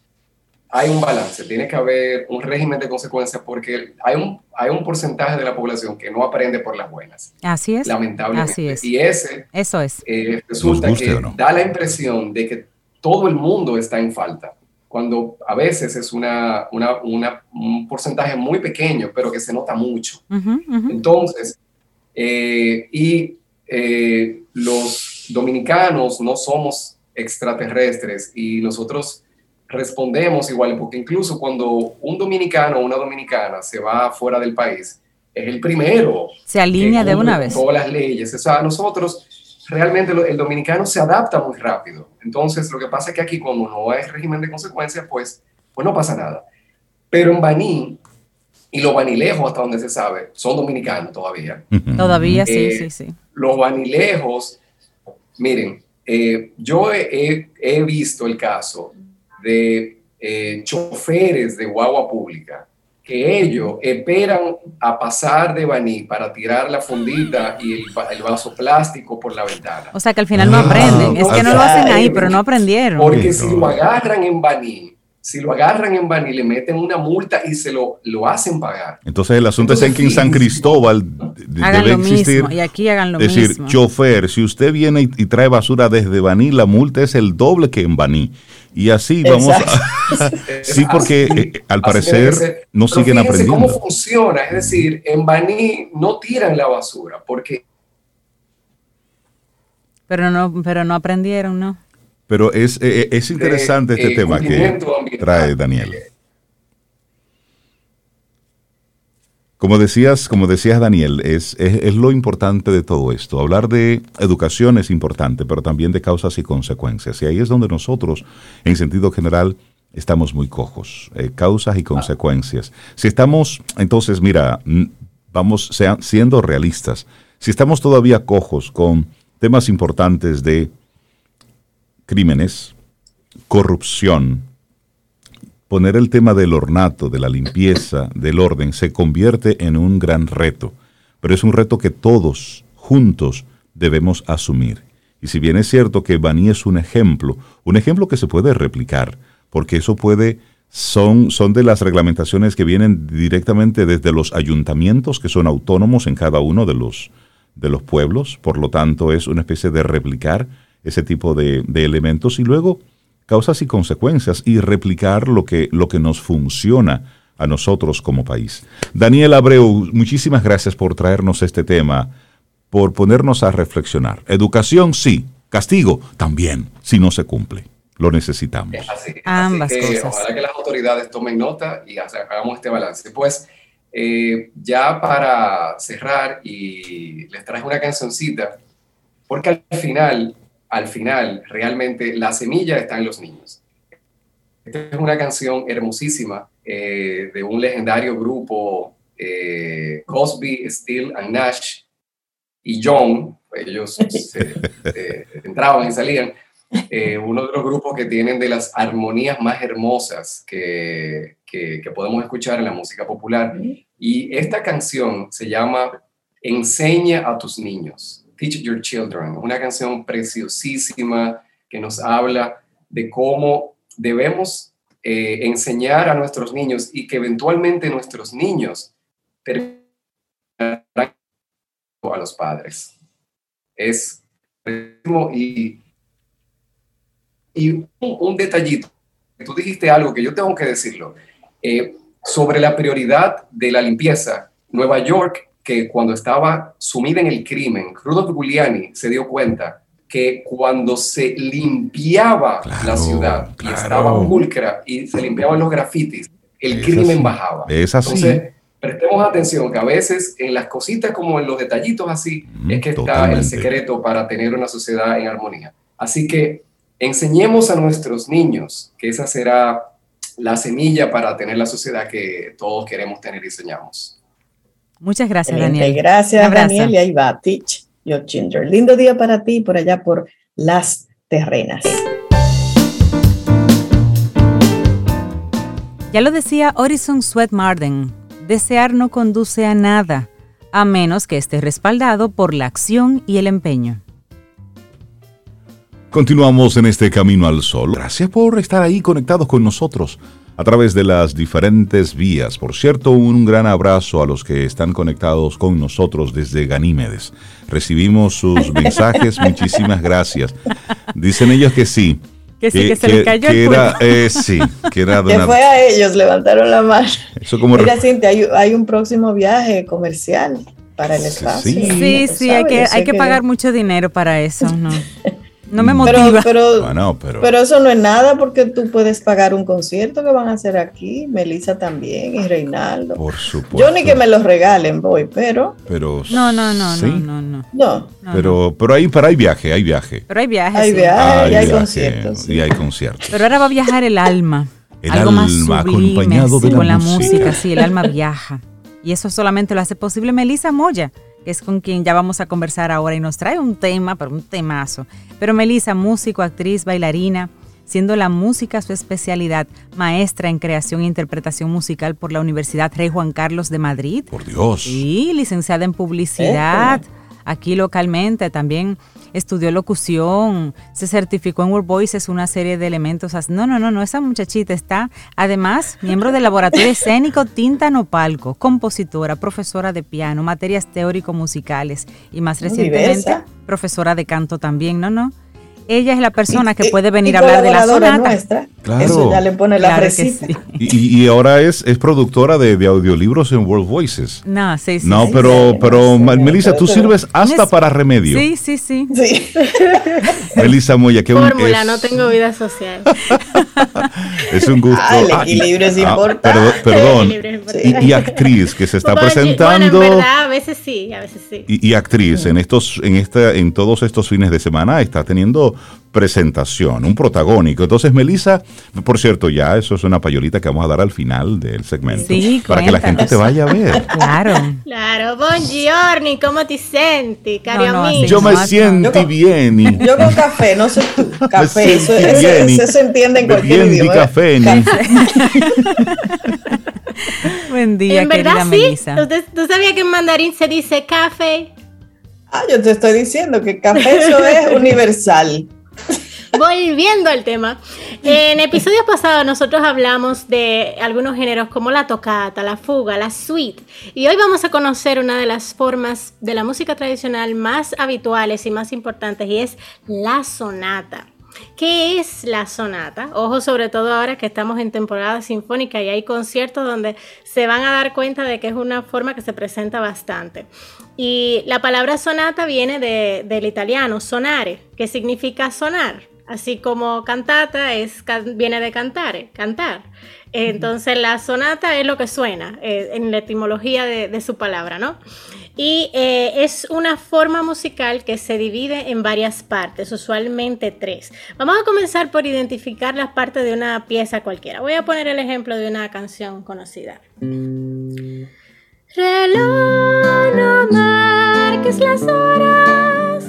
hay un balance, tiene que haber un régimen de consecuencias porque hay un, hay un porcentaje de la población que no aprende por las buenas. Así es. Lamentablemente. Así es. Y ese Eso es. Eh, resulta que da la impresión de que todo el mundo está en falta, cuando a veces es una, una, una un porcentaje muy pequeño, pero que se nota mucho. Entonces, eh, y eh, los dominicanos no somos extraterrestres y nosotros respondemos igual, porque incluso cuando un dominicano o una dominicana se va fuera del país, es el primero. Se alinea de una vez. Todas las leyes. O sea, nosotros realmente el dominicano se adapta muy rápido. Entonces, lo que pasa es que aquí, como no hay régimen de consecuencias, pues, pues no pasa nada. Pero en Baní, y los banilejos, hasta donde se sabe, son dominicanos todavía. Todavía, sí, eh, sí, sí. Los banilejos, miren, eh, yo he, he, visto el caso de eh, choferes de guagua pública que ellos esperan a pasar de Baní para tirar la fundita y el, vaso plástico por la ventana. O sea que al final no aprenden. es que no lo hacen ahí, pero no aprendieron. Porque si lo agarran en Baní, si lo agarran en Baní, le meten una multa y se lo, lo hacen pagar. Entonces el asunto es en que en San Cristóbal debe existir. y aquí hagan lo mismo. Es decir, chofer, si usted viene y, y, trae basura desde Baní, la multa es el doble que en Baní. Y así vamos a... sí, porque eh, al parecer no siguen aprendiendo. cómo funciona, es decir, en Baní no tiran la basura, porque... Pero no, pero no aprendieron, ¿no? Pero es, eh, eh, es interesante este tema que trae Daniel. Como decías, como decías Daniel, es, es, lo importante de todo esto. Hablar de educación es importante, pero también de causas y consecuencias. Y ahí es donde nosotros, en sentido general, estamos muy cojos, eh, causas y consecuencias. Si estamos, entonces, mira, vamos sean, siendo realistas, si estamos todavía cojos con temas importantes de crímenes, corrupción, poner el tema del ornato, de la limpieza, del orden, se convierte en un gran reto, pero es un reto que todos juntos debemos asumir. Y si bien es cierto que Bani es un ejemplo, un ejemplo que se puede replicar, porque eso puede, son, son de las reglamentaciones que vienen directamente desde los ayuntamientos que son autónomos en cada uno de los, de los pueblos, por lo tanto es una especie de replicar ese tipo de, de elementos y luego causas y consecuencias y replicar lo que, lo que nos funciona a nosotros como país. Daniel Abreu, muchísimas gracias por traernos este tema, por ponernos a reflexionar. Educación, sí. Castigo, también, si no se cumple. Lo necesitamos. Ambas cosas. Ojalá que las autoridades tomen nota y hagamos este balance. Pues eh, ya para cerrar, y les traje una cancioncita, porque al final al final realmente la semilla está en los niños. Esta es una canción hermosísima eh, de un legendario grupo, eh, Cosby, Steele and Nash y John, ellos eh, entraban y salían, uno de los grupos que tienen de las armonías más hermosas que, que, que podemos escuchar en la música popular. Y esta canción se llama Enseña a tus niños. Teach Your Children, una canción preciosísima que nos habla de cómo debemos eh, enseñar a nuestros niños y que eventualmente nuestros niños a los padres. Es y, y un, detallito. Tú dijiste algo que yo tengo que decirlo. Eh, sobre la prioridad de la limpieza, Nueva York que cuando estaba sumida en el crimen, Rudolf Giuliani se dio cuenta que cuando se limpiaba la ciudad y estaba pulcra y se limpiaban los grafitis, el crimen bajaba. Es así. Entonces, prestemos atención que a veces en las cositas como en los detallitos así mm, es que está el secreto para tener una sociedad en armonía. Así que enseñemos a nuestros niños que esa será la semilla para tener la sociedad que todos queremos tener y soñamos. Muchas gracias, Daniel. Gracias, Daniel. Y ahí va, Teach Your Ginger. Lindo día para ti por allá por las terrenas. Ya lo decía Horizon Sweat Marden, desear no conduce a nada, a menos que esté respaldado por la acción y el empeño. Continuamos en este camino al sol. Gracias por estar ahí conectados con nosotros a través de las diferentes vías. Por cierto, un gran abrazo a los que están conectados con nosotros desde Ganímedes. Recibimos sus mensajes, muchísimas gracias. Dicen ellos que sí. Que sí, que, se les cayó el era, eh, sí, que era de que fue a ellos, levantaron la mano. Eso como Mira, Cintia, hay, hay, un próximo viaje comercial para el espacio. Sí, sí, sí hay que, hay que, que pagar mucho dinero para eso, ¿no? No me motiva. Pero, pero, eso no es nada porque tú puedes pagar un concierto que van a hacer aquí, Melissa también y Reinaldo. Por supuesto. Yo ni que me los regalen voy, pero. Pero. No, no, no, no, no, no. pero, pero hay, para hay viaje, hay viaje. Pero hay viaje. Hay viaje y hay conciertos. Y hay conciertos. Pero ahora va a viajar el alma. El algo más sublime, con la música. Sí, el alma viaja. Y eso solamente lo hace posible Melissa Moya es con quien ya vamos a conversar ahora y nos trae un tema, pero un temazo. Pero Melissa, músico, actriz, bailarina, siendo la música su especialidad, maestra en creación e interpretación musical por la Universidad Rey Juan Carlos de Madrid. Por Dios. Y licenciada en publicidad, aquí localmente también estudió locución, se certificó en World Voices, una serie de elementos. No, no, no, no, esa muchachita está, además, miembro del laboratorio escénico Tinta Nopalco, compositora, profesora de piano, materias teórico-musicales y más recientemente profesora de canto también, ¿no? No ella es la persona que puede venir a hablar de la sonata. Nuestra. Claro. Eso ya le pone la claro y, ahora es, es productora de, audiolibros en World Voices. No, sí, sí. No, pero, pero Melissa, tú sirves hasta para remedio. Sí, sí, sí. Melissa Moya, qué Fórmula, no tengo vida social. es un gusto. Ah, el ah, equilibrio es ah, importante. perdón. Y, actriz que se está presentando. Bueno, en verdad, a veces sí, a veces sí. Y, actriz en estos, en esta, en todos estos fines de semana está teniendo presentación, un protagónico. Entonces, Melissa, por cierto, ya eso es una payolita que vamos a dar al final del segmento. Sí, para que la gente te vaya a ver. Claro. Claro, buongiorno, ¿cómo te sientes, cari No, no, amigo? Yo me no, siento bien. y- Yo con café, no sé tú. Café, Me eso, eso- bien y- eso se entiende en cualquier idioma. café, ni- Buen día, en querida verdad sí, Melissa. ¿Usted- ¿tú sabías que en mandarín se dice café? Ah, yo te estoy diciendo que café eso es universal. Volviendo al tema, en episodios pasados nosotros hablamos de algunos géneros como la tocata, la fuga, la suite, y hoy vamos a conocer una de las formas de la música tradicional más habituales y más importantes, y es la sonata. ¿Qué es la sonata? Ojo, sobre todo ahora que estamos en temporada sinfónica y hay conciertos donde se van a dar cuenta de que es una forma que se presenta bastante. Y la palabra sonata viene de- del italiano sonare, que significa sonar, así como cantata es, viene de cantare, cantar. Entonces la sonata es lo que suena eh, en la etimología de, de su palabra, ¿no? Y eh, es una forma musical que se divide en varias partes, usualmente tres. Vamos a comenzar por identificar las partes de una pieza cualquiera. Voy a poner el ejemplo de una canción conocida. Reloj, no marques las horas,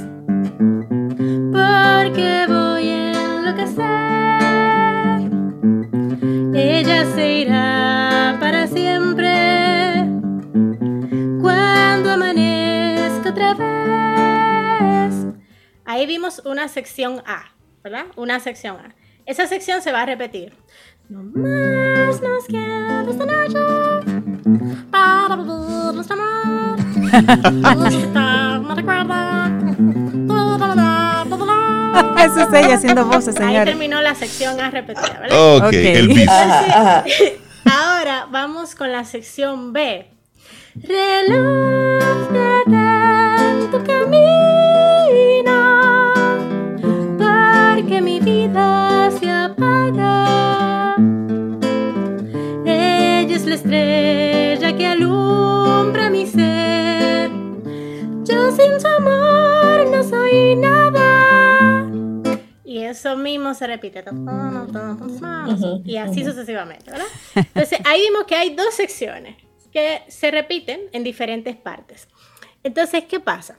porque voy a enloquecer. Ella se irá para siempre otra vez. Ahí vimos una sección A, ¿verdad? Una sección A. Esa sección se va a repetir. No más nos queda esta noche para vivir nuestro amor. No recuerda. Eso es ella haciendo voces, Ahí señores. terminó la sección A repetida, ¿verdad? Ok, Ok. el bis. Ajá, ajá. Ahora vamos con la sección B. Reloj detén tu camino, porque mi vida se apaga. Ella es la estrella que alumbra mi ser. Yo sin su amor no soy nada. Y eso mismo se repite. Y así sucesivamente, ¿verdad? Entonces ahí vimos que hay dos secciones que se repiten en diferentes partes. Entonces, ¿qué pasa?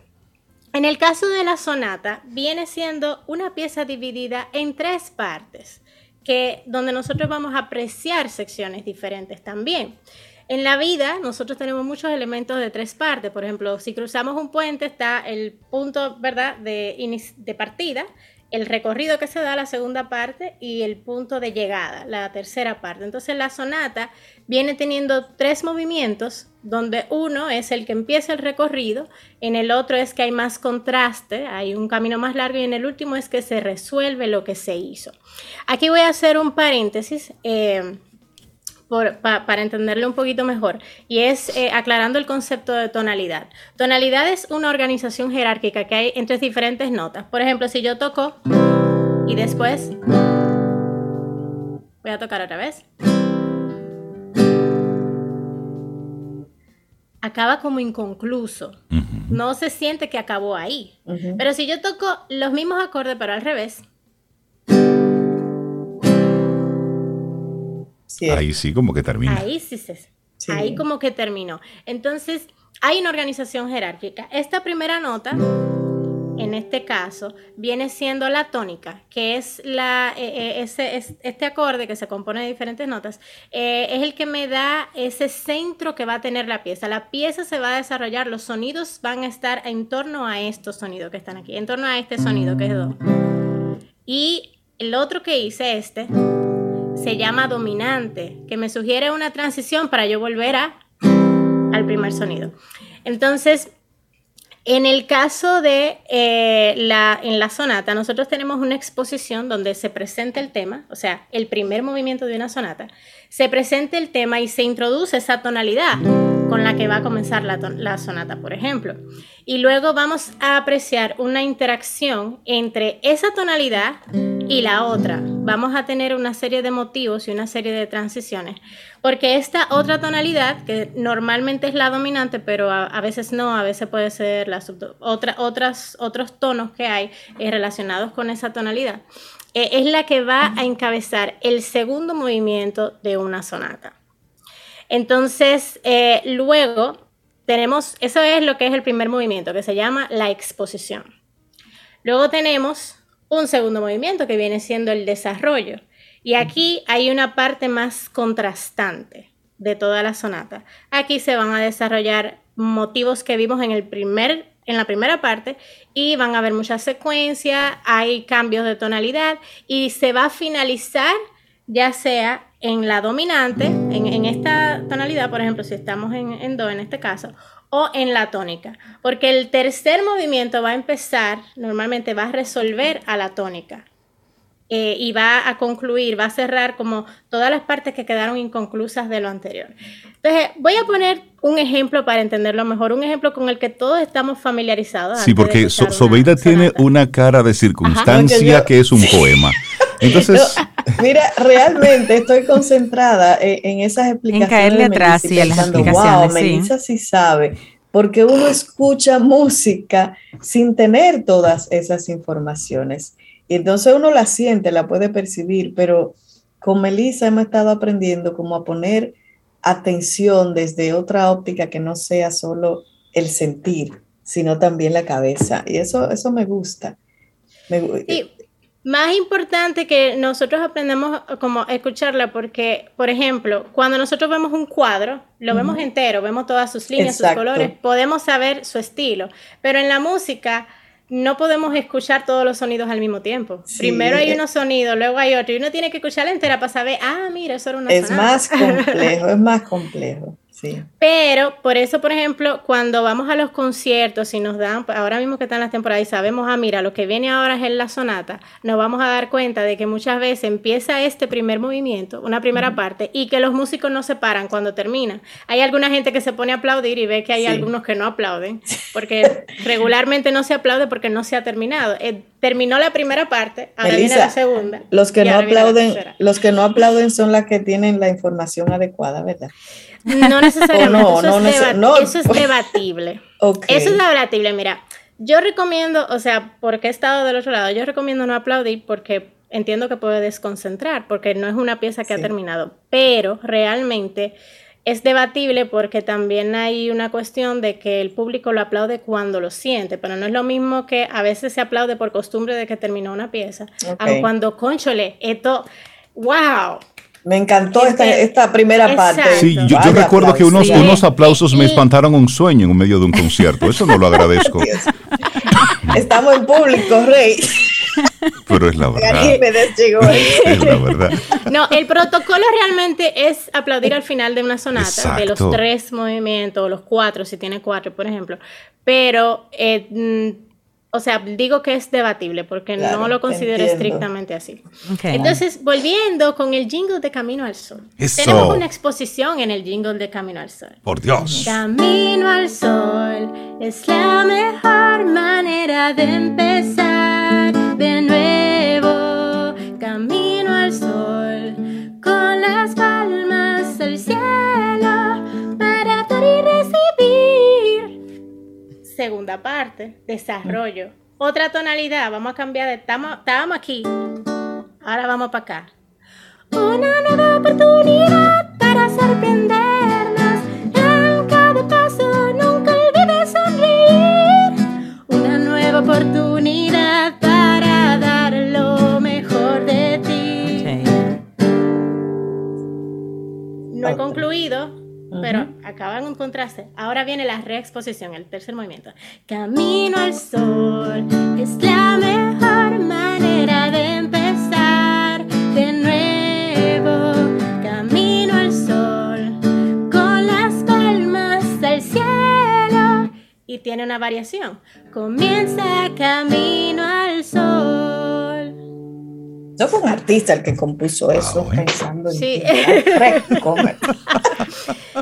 En el caso de la sonata, viene siendo una pieza dividida en tres partes, que, donde nosotros vamos a apreciar secciones diferentes también. En la vida, nosotros tenemos muchos elementos de tres partes. Por ejemplo, si cruzamos un puente, está el punto ¿verdad? De, de partida, el recorrido que se da, la segunda parte, y el punto de llegada, la tercera parte. Entonces, la sonata viene teniendo tres movimientos, donde uno es el que empieza el recorrido, en el otro es que hay más contraste, hay un camino más largo, y en el último es que se resuelve lo que se hizo. Aquí voy a hacer un paréntesis. eh, por- pa- para entenderlo un poquito mejor, y es eh, aclarando el concepto de tonalidad. Tonalidad es una organización jerárquica que hay entre diferentes notas. Por ejemplo, si yo toco y después voy a tocar otra vez, acaba como inconcluso. No se siente que acabó ahí. Pero si yo toco los mismos acordes pero al revés, Cierto. Ahí sí, como que termina. Ahí sí se. Sí. Ahí como que terminó. Entonces, hay una organización jerárquica. Esta primera nota, en este caso, viene siendo la tónica, que es la, eh, eh, ese, es- este acorde que se compone de diferentes notas, eh, es el que me da ese centro que va a tener la pieza. La pieza se va a desarrollar, los sonidos van a estar en torno a estos sonidos que están aquí, en torno a este sonido que es do. Y el otro que hice, este, se llama dominante, que me sugiere una transición para yo volver a, al primer sonido. Entonces, en el caso de eh, la, en la sonata, nosotros tenemos una exposición donde se presenta el tema, o sea, el primer movimiento de una sonata, se presenta el tema y se introduce esa tonalidad con la que va a comenzar la, la sonata, por ejemplo. Y luego vamos a apreciar una interacción entre esa tonalidad y la otra. Vamos a tener una serie de motivos y una serie de transiciones, porque esta otra tonalidad, que normalmente es la dominante, pero a, veces no, a veces puede ser la otra, otras, otros tonos que hay eh, relacionados con esa tonalidad, eh, es la que va a encabezar el segundo movimiento de una sonata. Entonces, eh, luego tenemos, eso es lo que es el primer movimiento, que se llama la exposición. Luego tenemos un segundo movimiento que viene siendo el desarrollo. Y aquí hay una parte más contrastante de toda la sonata. Aquí se van a desarrollar motivos que vimos en, el primer, en la primera parte y van a haber muchas secuencias, hay cambios de tonalidad y se va a finalizar ya sea en la dominante, en, esta tonalidad, por ejemplo, si estamos en, Do en este caso, o en la tónica, porque el tercer movimiento va a empezar, normalmente va a resolver a la tónica. Eh, y va a concluir, va a cerrar como todas las partes que quedaron inconclusas de lo anterior. Entonces, voy a poner un ejemplo para entenderlo mejor, un ejemplo con el que todos estamos familiarizados. Sí, porque Sobeida tiene una cara de circunstancia que es un poema. Entonces, mira, realmente estoy concentrada en, esas explicaciones. En caerle atrás y en las explicaciones. Wow, Melissa sí sabe, porque uno escucha música sin tener todas esas informaciones. Y entonces uno la siente, la puede percibir, pero con Melissa hemos estado aprendiendo como a poner atención desde otra óptica que no sea solo el sentir, sino también la cabeza. Y eso, eso me gusta. Me, más importante que nosotros aprendamos como a escucharla porque, por ejemplo, cuando nosotros vemos un cuadro, lo vemos entero, vemos todas sus líneas, sus colores, podemos saber su estilo, pero en la música no podemos escuchar todos los sonidos al mismo tiempo. Primero hay eh, unos sonidos, luego hay otro, y uno tiene que escucharla entera para saber, ah, mira, eso era una Es más complejo, es más complejo. Pero por eso, por ejemplo, cuando vamos a los conciertos y nos dan, ahora mismo que están las temporadas y sabemos, ah, mira, lo que viene ahora es en la sonata, nos vamos a dar cuenta de que muchas veces empieza este primer movimiento, una primera parte, y que los músicos no se paran cuando termina. Hay alguna gente que se pone a aplaudir y ve que hay algunos que no aplauden, porque regularmente no se aplaude porque no se ha terminado. Eh, terminó la primera parte, ahora viene la segunda. Los que no aplauden, los que no aplauden son las que tienen la información adecuada, ¿verdad? No necesariamente. eso, es debatible. Eso es debatible. Mira, yo recomiendo, o sea, porque he estado del otro lado, yo recomiendo no aplaudir porque entiendo que puede desconcentrar, porque no es una pieza que ha terminado. Pero realmente es debatible porque también hay una cuestión de que el público lo aplaude cuando lo siente, pero no es lo mismo que a veces se aplaude por costumbre de que terminó una pieza, a cuando, conchole, esto, wow, me encantó esta, primera parte. Sí, yo, recuerdo que unos, unos aplausos me espantaron un sueño en medio de un concierto. Eso no lo agradezco. Estamos en público, Rey. Pero es la verdad. es la verdad. No, el protocolo realmente es aplaudir al final de una sonata, de los tres movimientos, o los cuatro, si tiene cuatro, por ejemplo. Pero eh, mm, o sea, digo que es debatible porque no lo considero estrictamente así. Entonces, volviendo con el jingle de Camino al Sol. Tenemos una exposición en el jingle de Camino al Sol. Por Dios. Camino al Sol es la mejor manera de empezar de nuevo. Camino al Sol con las palmas al cielo para dar y recibir segunda parte, desarrollo. Otra tonalidad, vamos a cambiar de, estábamos aquí, ahora vamos para acá. Una nueva oportunidad para sorprendernos. En cada paso nunca olvides sonreír. Una nueva oportunidad para dar lo mejor de ti. No he concluido, pero acaban de encontrarse. Ahora viene la reexposición, el tercer movimiento. Camino al sol es la mejor manera de empezar de nuevo. Camino al sol con las palmas al cielo. Y tiene una variación. Comienza camino al sol. No fue un artista el que compuso eso, pensando en sí.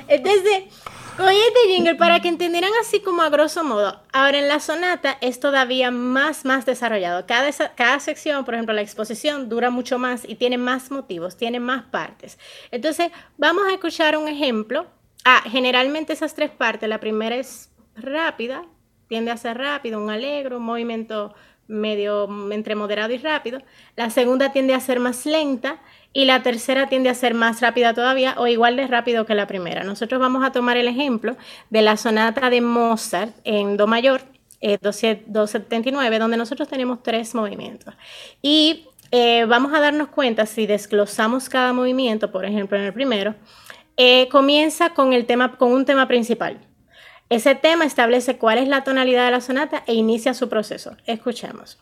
Desde, Con este jingle, para que entendieran así como a grosso modo, ahora en la sonata es todavía más, más desarrollado. Cada, cada sección, por ejemplo, la exposición dura mucho más y tiene más motivos, tiene más partes. Entonces, vamos a escuchar un ejemplo. Ah, generalmente esas tres partes, la primera es rápida, tiende a ser rápido, un alegro, un movimiento medio entre moderado y rápido. La segunda tiende a ser más lenta y la tercera tiende a ser más rápida todavía o igual de rápido que la primera. Nosotros vamos a tomar el ejemplo de la sonata de Mozart en Do mayor, 279, eh, donde nosotros tenemos tres movimientos. Y eh, vamos a darnos cuenta si desglosamos cada movimiento, por ejemplo en el primero, eh, comienza con, el tema, con un tema principal. Ese tema establece cuál es la tonalidad de la sonata e inicia su proceso. Escuchemos.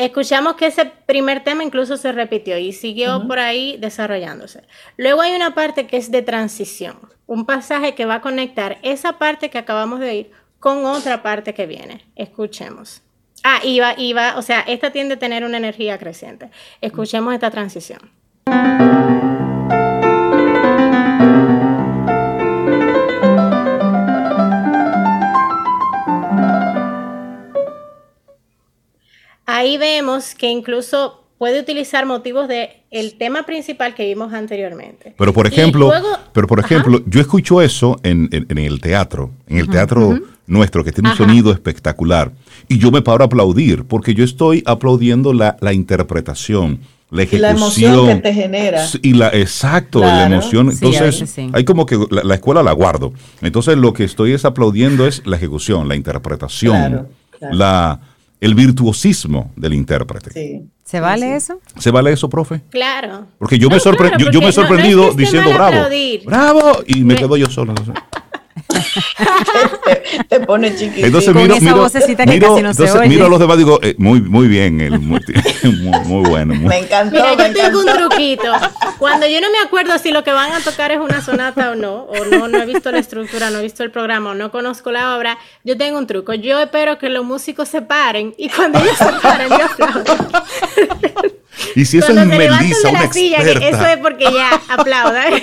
Escuchamos que ese primer tema incluso se repitió y siguió por ahí desarrollándose. Luego hay una parte que es de transición, un pasaje que va a conectar esa parte que acabamos de oír con otra parte que viene. Escuchemos. Ah, iba, iba, o sea, esta tiende a tener una energía creciente. Escuchemos esta transición. Ahí vemos que incluso puede utilizar motivos de el tema principal que vimos anteriormente. Pero por ejemplo, pero por ejemplo, yo escucho eso en, el teatro, en el teatro nuestro que tiene un sonido espectacular y yo me paro a aplaudir porque yo estoy aplaudiendo la, interpretación. La ejecución. la emoción que te genera. Y la, exacto, la emoción. Entonces, hay como que la, escuela la guardo. Entonces, lo que estoy es aplaudiendo es la ejecución, la interpretación, la, el virtuosismo del intérprete. ¿Se vale eso? ¿Se vale eso, profe? Claro. Porque yo, me, yo, me he sorprendido diciendo bravo. Bravo. Y me, quedo yo solo. te, pone chiquito. Entonces miro, miro, miro, entonces, miro a los demás y digo, eh, muy, muy bien, el, muy, muy, bueno. Me encantó. Mira, yo tengo un truquito. Cuando yo no me acuerdo si lo que van a tocar es una sonata o no, o no, no he visto la estructura, no he visto el programa, o no conozco la obra, yo tengo un truco. Yo espero que los músicos se paren y cuando ellos se paren, yo aplaudo. Y si eso es Melissa, una silla, Eso es porque ya aplauda.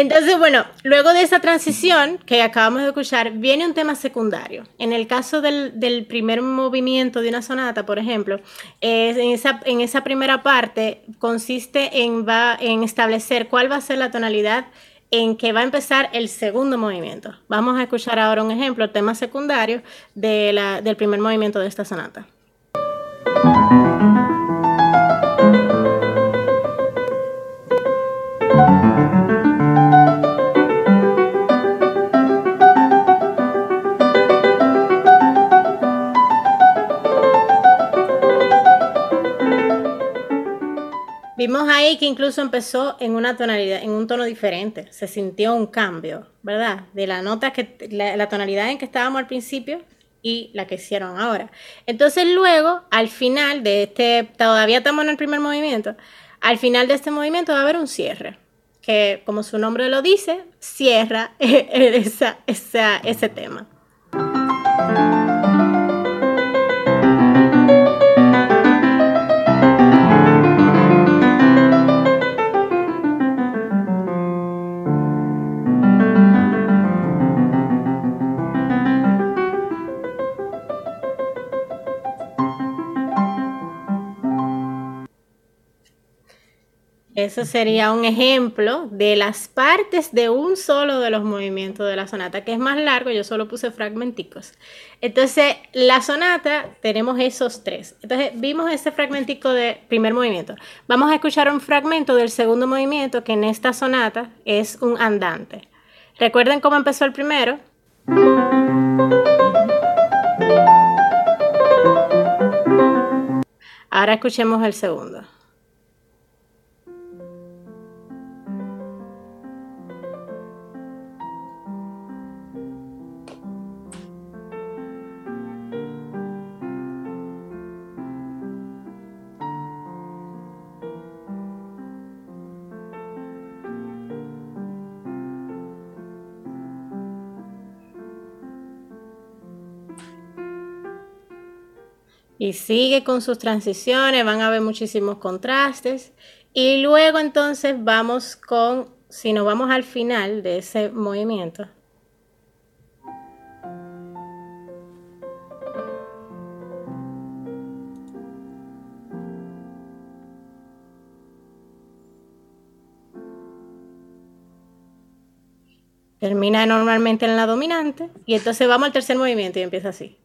Entonces, bueno, luego de esa transición que acabamos de escuchar, viene un tema secundario. En el caso del, primer movimiento de una sonata, por ejemplo, en, esa, primera parte consiste en, establecer cuál va a ser la tonalidad en que va a empezar el segundo movimiento. Vamos a escuchar ahora un ejemplo, tema secundario del primer movimiento de esta sonata. Vimos ahí que incluso empezó en una tonalidad, en un tono diferente. Se sintió un cambio, ¿verdad? De la nota que, la, tonalidad en que estábamos al principio y la que hicieron ahora. Entonces luego, al final de este, todavía estamos en el primer movimiento, al final de este movimiento va a haber un cierre, que como su nombre lo dice, cierra esa, ese tema. Eso sería un ejemplo de las partes de un solo de los movimientos de la sonata, que es más largo, yo solo puse fragmenticos. Entonces, la sonata tenemos esos tres. Entonces, vimos ese fragmentico de primer movimiento. Vamos a escuchar un fragmento del segundo movimiento, que en esta sonata es un andante. ¿Recuerden cómo empezó el primero? Ahora escuchemos el segundo. Y sigue con sus transiciones, van a ver muchísimos contrastes. Y luego entonces vamos con, si nos vamos al final de ese movimiento, Termina normalmente en la dominante y entonces vamos al tercer movimiento y empieza así.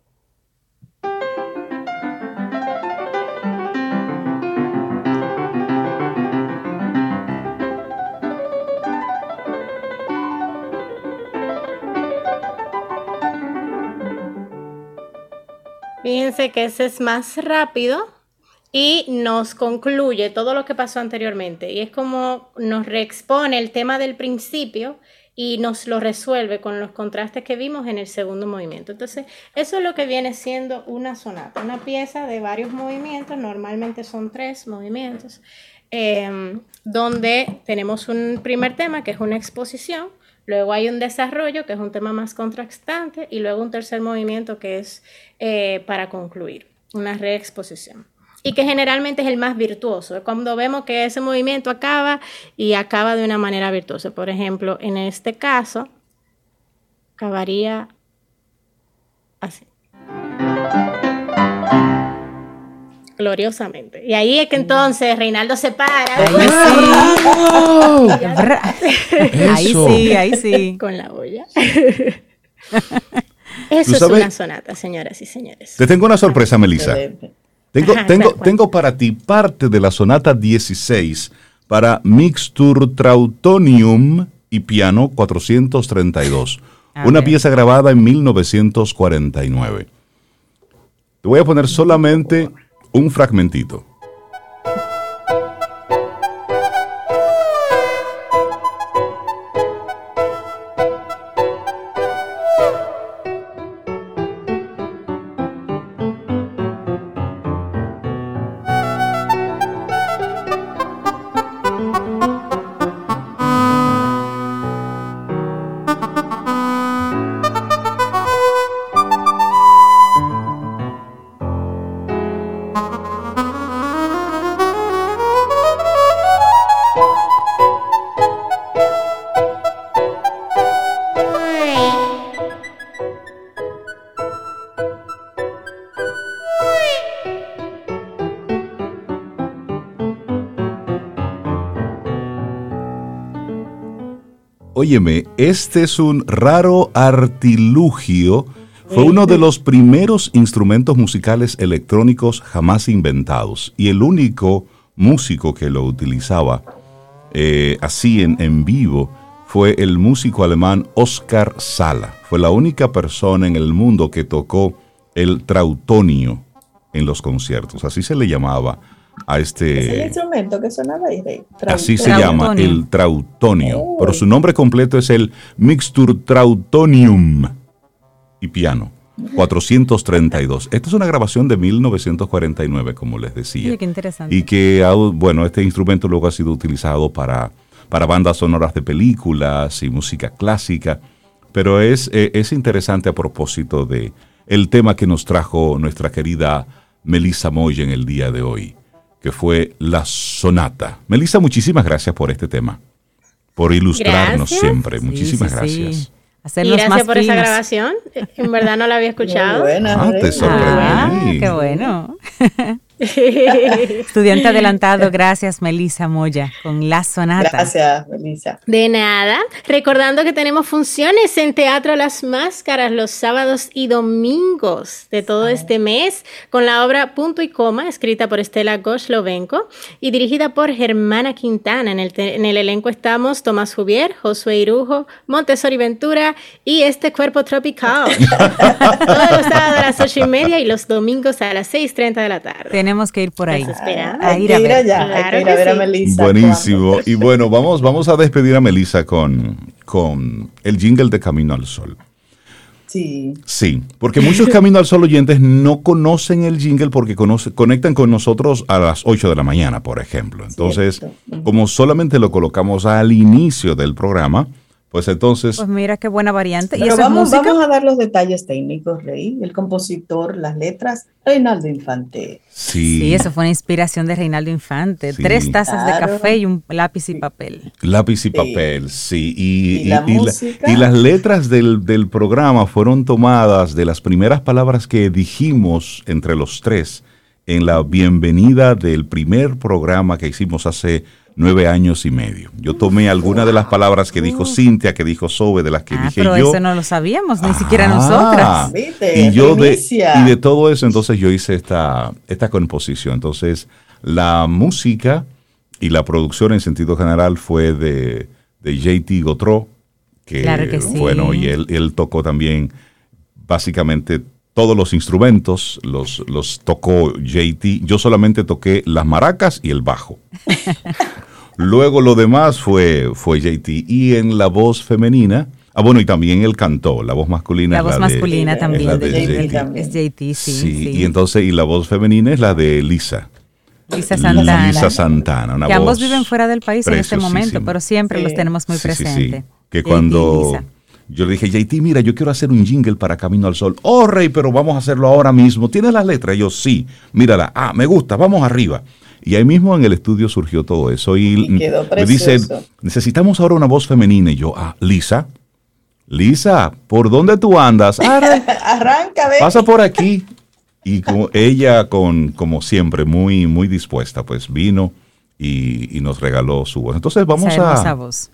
Fíjense que ese es más rápido y nos concluye todo lo que pasó anteriormente. Y es como nos reexpone el tema del principio y nos lo resuelve con los contrastes que vimos en el segundo movimiento. Entonces, eso es lo que viene siendo una sonata, una pieza de varios movimientos, normalmente son tres movimientos, em, donde tenemos un primer tema que es una exposición, luego hay un desarrollo que es un tema más contrastante y luego un tercer movimiento que es eh, para concluir, una reexposición y que generalmente es el más virtuoso. Cuando vemos que ese movimiento acaba y acaba de una manera virtuosa. Por ejemplo, en este caso, acabaría así. Gloriosamente. Y ahí es que entonces Reinaldo se para. Ahí sí, ahí sí. Con la olla. Eso es una sonata, señoras y señores. Te tengo una sorpresa, Melissa. Tengo, tengo, tengo para ti parte de la sonata 16 para Mixtur Trautonium y piano 432. una pieza grabada en 1949. Te voy a poner solamente un fragmentito. Óyeme, este es un raro artilugio. Fue uno de los primeros instrumentos musicales electrónicos jamás inventados y el único músico que lo utilizaba eh, así en, en vivo fue el músico alemán Oscar Sala. Fue la única persona en el mundo que tocó el trautonio en los conciertos, así se le llamaba a este... ¿Es el instrumento que sonaba ahí? Así se llama, el trautonio. Pero su nombre completo es el Mixtur Trautonium y piano. 432. Esta es una grabación de 1949, como les decía. qué interesante. Y que, bueno, este instrumento luego ha sido utilizado para, para bandas sonoras de películas y música clásica. Pero es, eh, es interesante a propósito de el tema que nos trajo nuestra querida Melissa Moy en el día de hoy que fue la sonata. Melissa, muchísimas gracias por este tema, por ilustrarnos siempre. muchísimas gracias. y gracias por esa grabación. En verdad no la había escuchado. buena, ah, te sorprendí. Ah, qué bueno. Estudiante adelantado, gracias Melisa Moya con la sonata. Gracias, Melisa. De nada. Recordando que tenemos funciones en Teatro Las Máscaras los sábados y domingos de todo este mes con la obra Punto y Coma, escrita por Estela Goslovenko y dirigida por Germana Quintana. En el, en el elenco estamos Tomás Juvier, Josué Irujo, Montessori Ventura y este cuerpo tropical. Todos los sábados a las ocho y media y los domingos a las 6.30 de la tarde tenemos que ir por ahí. A ir a, ver. allá, que ir a ver a Melissa. Buenísimo. Y bueno, vamos, vamos a despedir a Melissa con, con el jingle de Camino al Sol. Sí. Sí, porque muchos Camino al Sol oyentes no conocen el jingle porque conectan con nosotros a las 8 de la mañana, por ejemplo. Entonces, como solamente lo colocamos al inicio del programa, Pues entonces. Pues mira qué buena variante. Pero vamos, vamos a dar los detalles técnicos, Rey. El compositor, las letras, Reinaldo Infante. Sí. Sí, eso fue una inspiración de Reinaldo Infante. Tres tazas de café y un lápiz y papel. Lápiz y papel, sí. Y, y, las letras del, del programa fueron tomadas de las primeras palabras que dijimos entre los tres en la bienvenida del primer programa que hicimos hace nueve años y medio. Yo tomé algunas de las palabras que dijo Cintia, que dijo Sobe, de las que ah, dije pero eso no lo sabíamos, ni siquiera ah, nosotras. Y yo de, y de todo eso, entonces yo hice esta, esta composición. Entonces, la música y la producción en sentido general fue de, de JT Gotro, que, bueno, y él, él tocó también básicamente todos los instrumentos los, los tocó JT. Yo solamente toqué las maracas y el bajo. Luego lo demás fue, fue JT. Y en la voz femenina, ah bueno, y también él cantó, la voz masculina. La voz masculina también. Es, JT. es JT, sí, sí, Y entonces, y la voz femenina es la de Lisa. Lisa Santana. Lisa Santana, una que ambos viven fuera del país en este momento, pero siempre los tenemos muy presentes. Que cuando yo le dije, JT, mira, yo quiero hacer un jingle para Camino al Sol. Oh, Rey, pero vamos a hacerlo ahora mismo. ¿Tienes las letras? yo, sí. Mírala. Ah, me gusta, vamos arriba. Y ahí mismo en el estudio surgió todo eso. Y, me dice, necesitamos ahora una voz femenina. Y yo, ah, Lisa. Lisa, ¿por dónde tú andas? Arranca, ve. Pasa por aquí. Y como ella, con, como siempre, muy, muy dispuesta, pues vino y, nos regaló su voz. Entonces vamos a... Voz.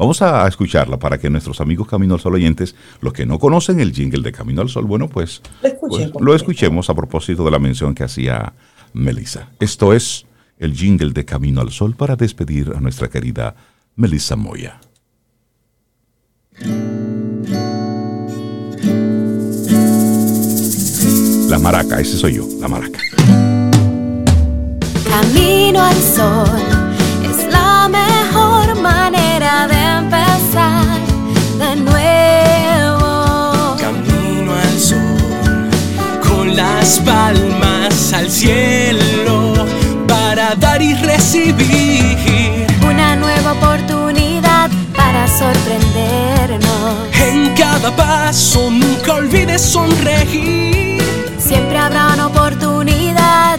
Vamos a escucharla para que nuestros amigos Camino al Sol oyentes, los que no conocen el jingle de Camino al Sol, bueno, pues, pues lo, escuchemos a propósito de la mención que hacía Melissa. Esto es el jingle de Camino al Sol para despedir a nuestra querida Melissa Moya. La maraca, ese soy yo, la maraca. Camino al sol es la mejor las palmas al cielo, para dar y recibir. Una nueva oportunidad para sorprendernos. En cada paso nunca olvides sonreír. Siempre habrá una oportunidad